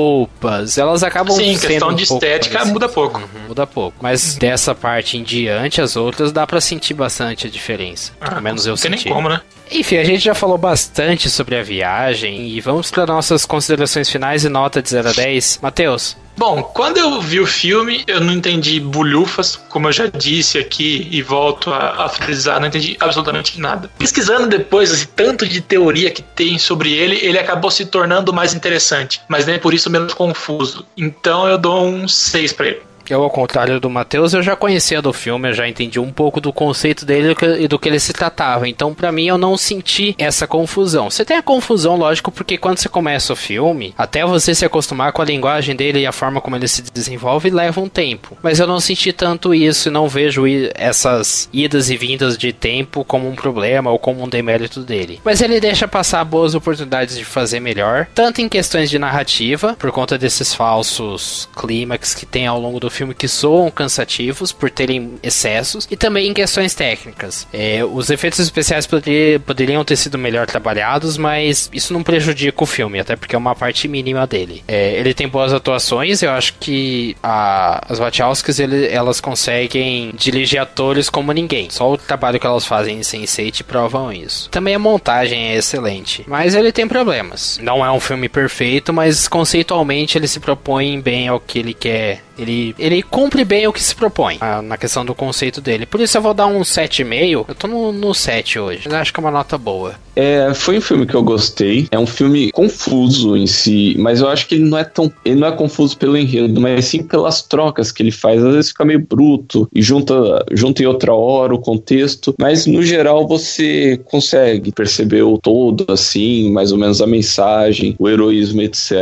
Speaker 1: elas acabam
Speaker 2: Sim, sendo questão um de estética muda pouco.
Speaker 1: Uhum, muda pouco. Mas dessa parte em diante, as outras dá para sentir bastante a diferença. Ah, Pelo menos eu senti.
Speaker 2: Não tem nem como, né?
Speaker 1: Enfim, a gente já falou bastante sobre a viagem e vamos para nossas considerações finais e nota de 0 a 10. Matheus,
Speaker 2: Bom, quando eu vi o filme, eu não entendi bulhufas, como eu já disse aqui e volto a, a frisar, não entendi absolutamente nada. Pesquisando depois, esse tanto de teoria que tem sobre ele, ele acabou se tornando mais interessante, mas nem por isso menos confuso. Então eu dou um 6 para ele.
Speaker 1: Eu, ao contrário do Matheus, eu já conhecia do filme, eu já entendi um pouco do conceito dele e do que ele se tratava. Então, para mim, eu não senti essa confusão. Você tem a confusão, lógico, porque quando você começa o filme, até você se acostumar com a linguagem dele e a forma como ele se desenvolve, leva um tempo. Mas eu não senti tanto isso e não vejo essas idas e vindas de tempo como um problema ou como um demérito dele. Mas ele deixa passar boas oportunidades de fazer melhor, tanto em questões de narrativa, por conta desses falsos clímax que tem ao longo do filme que soam cansativos por terem excessos, e também em questões técnicas. É, os efeitos especiais poder, poderiam ter sido melhor trabalhados, mas isso não prejudica o filme, até porque é uma parte mínima dele. É, ele tem boas atuações, eu acho que a, as Wachowskis ele, elas conseguem dirigir atores como ninguém. Só o trabalho que elas fazem em Sense8 provam isso. Também a montagem é excelente, mas ele tem problemas. Não é um filme perfeito, mas conceitualmente ele se propõe bem ao que ele quer ele, ele cumpre bem o que se propõe ah, na questão do conceito dele. Por isso eu vou dar um 7,5. Eu tô no, no 7 hoje. Mas acho que é uma nota boa.
Speaker 3: É, foi um filme que eu gostei. É um filme confuso em si, mas eu acho que ele não é tão. Ele não é confuso pelo enredo, mas sim pelas trocas que ele faz. Às vezes fica meio bruto e junta, junta em outra hora o contexto, mas no geral você consegue perceber o todo, assim, mais ou menos a mensagem, o heroísmo, etc.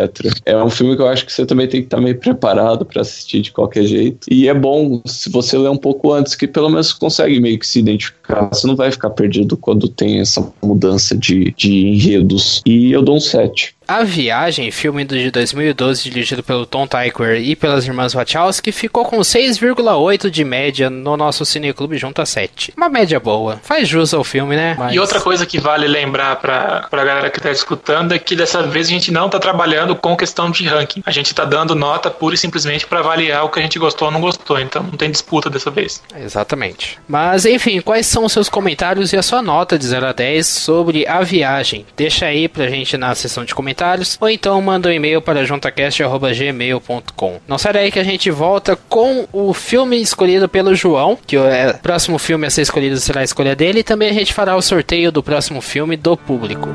Speaker 3: É um filme que eu acho que você também tem que estar meio preparado para assistir de qualquer jeito. E é bom se você ler um pouco antes, que pelo menos consegue meio que se identificar. Você não vai ficar perdido quando tem essa mudança de, de enredos. E eu dou um 7.
Speaker 1: A Viagem, filme de 2012 dirigido pelo Tom Tykwer e pelas irmãs Wachowski, ficou com 6,8 de média no nosso cineclube junto a 7. Uma média boa. Faz jus ao filme, né?
Speaker 2: Mas... E outra coisa que vale lembrar pra, pra galera que tá escutando é que dessa vez a gente não tá trabalhando com questão de ranking. A gente tá dando nota pura e simplesmente para avaliar o que a gente gostou ou não gostou. Então não tem disputa dessa vez.
Speaker 1: Exatamente. Mas enfim, quais são os seus comentários e a sua nota de 0 a 10 sobre A Viagem? Deixa aí pra gente na seção de comentários comentários ou então manda um e-mail para juntacast.gmail.com. Não sai daí que a gente volta com o filme escolhido pelo João, que é, o próximo filme a ser escolhido será a escolha dele, e também a gente fará o sorteio do próximo filme do público.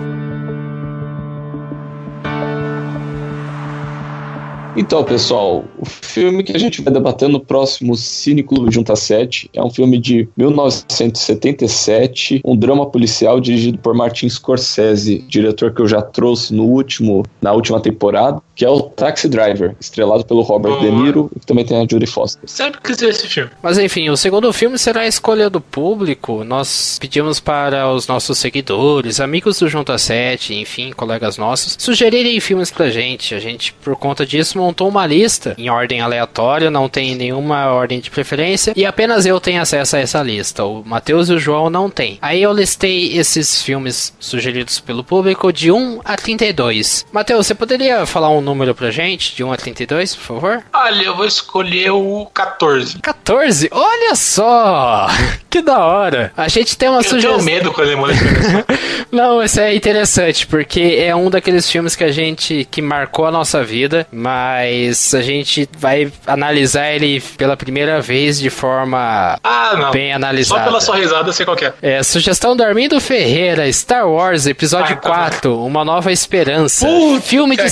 Speaker 3: Então, pessoal, o filme que a gente vai debater no próximo Cine Clube Junta 7 é um filme de 1977, um drama policial dirigido por Martin Scorsese, diretor que eu já trouxe no último, na última temporada, que é o Taxi Driver, estrelado pelo Robert De Niro e que também tem a Judy Foster.
Speaker 2: Sempre quis ver esse filme.
Speaker 1: Mas enfim, o segundo filme será a escolha do público. Nós pedimos para os nossos seguidores, amigos do Junta 7, enfim, colegas nossos, sugerirem filmes pra gente. A gente, por conta disso, montou uma lista em ordem aleatória, não tem nenhuma ordem de preferência, e apenas eu tenho acesso a essa lista. O Matheus e o João não têm. Aí eu listei esses filmes sugeridos pelo público de 1 a 32. Matheus, você poderia falar um número pra gente, de 1 a 32, por favor?
Speaker 2: Olha, eu vou escolher o 14.
Speaker 1: 14? Olha só! que da hora! A gente tem uma sugestão. Eu
Speaker 2: tenho medo quando ele
Speaker 1: Não, isso é interessante, porque é um daqueles filmes que a gente. que marcou a nossa vida, mas a gente vai analisar ele pela primeira vez de forma
Speaker 2: ah,
Speaker 1: bem analisada.
Speaker 2: Só pela sua risada, sei qual é.
Speaker 1: É, sugestão do Armindo Ferreira, Star Wars, episódio ah, tá 4, Uma Nova Esperança. filme de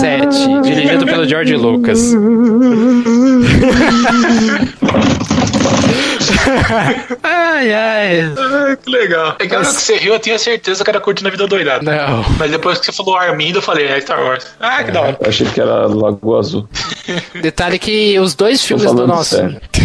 Speaker 1: 77, dirigido pelo George Lucas. ai, ai.
Speaker 2: ai. Que legal. É que Mas... que você riu, eu tinha certeza que era curtindo a vida doidada.
Speaker 1: Não.
Speaker 2: Mas depois que você falou Armindo, eu falei, é Star Wars. Ah, que é, da hora.
Speaker 3: Eu achei que era Lagoa Azul.
Speaker 1: Detalhe que os dois filmes do nosso.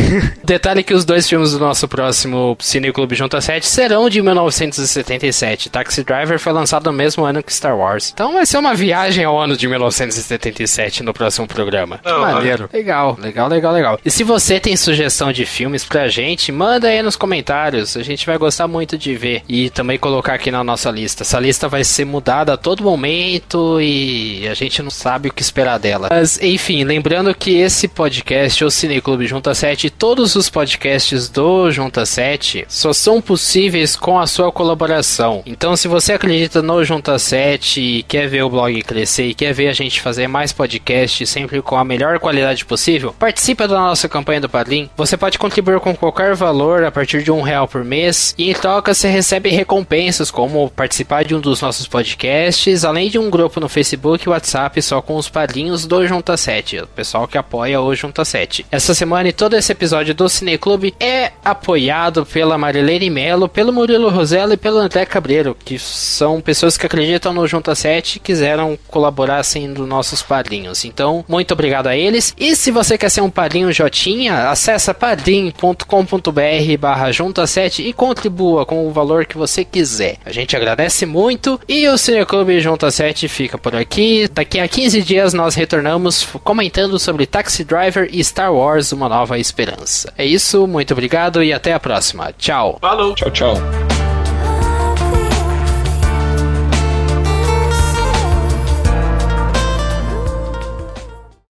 Speaker 1: Detalhe que os dois filmes do nosso próximo Cine Clube Junta 7 serão de 1977. Taxi Driver foi lançado no mesmo ano que Star Wars. Então vai ser uma viagem ao ano de 1977 no próximo programa. Que maneiro. Legal, legal, legal, legal. E se você tem sugestão de filmes pra gente, manda aí nos comentários. A gente vai gostar muito de ver e também colocar aqui na nossa lista. Essa lista vai ser mudada a todo momento e a gente não sabe o que esperar dela. Mas enfim, lembrando que esse podcast, o Cineclube Junta 7, todos os podcasts do Junta 7 só são possíveis com a sua colaboração. Então, se você acredita no Junta 7 e quer ver o blog crescer e quer ver a gente fazer mais podcasts sempre com a melhor qualidade possível, participe da nossa campanha do Padrim. Você pode contribuir com qualquer valor a partir de um real por mês e em troca você recebe recompensas como participar de um dos nossos podcasts, além de um grupo no Facebook e WhatsApp só com os padrinhos do Junta 7, o pessoal que apoia o Junta 7. Essa semana e todo esse episódio do Cine Clube é apoiado pela Marilene Melo, pelo Murilo Rosella e pelo André Cabreiro, que são pessoas que acreditam no Junta 7 e quiseram colaborar sendo nossos padrinhos. Então, muito obrigado a eles. E se você quer ser um padrinho Jotinha, acessa padrim.com.br barra Junta 7 e contribua com o valor que você quiser. A gente agradece muito e o Cineclube Junta 7 fica por aqui. Daqui a 15 dias nós retornamos comentando sobre Taxi Driver e Star Wars Uma Nova Esperança. É isso, muito obrigado e até a próxima. Tchau.
Speaker 2: Falou.
Speaker 3: Tchau, tchau.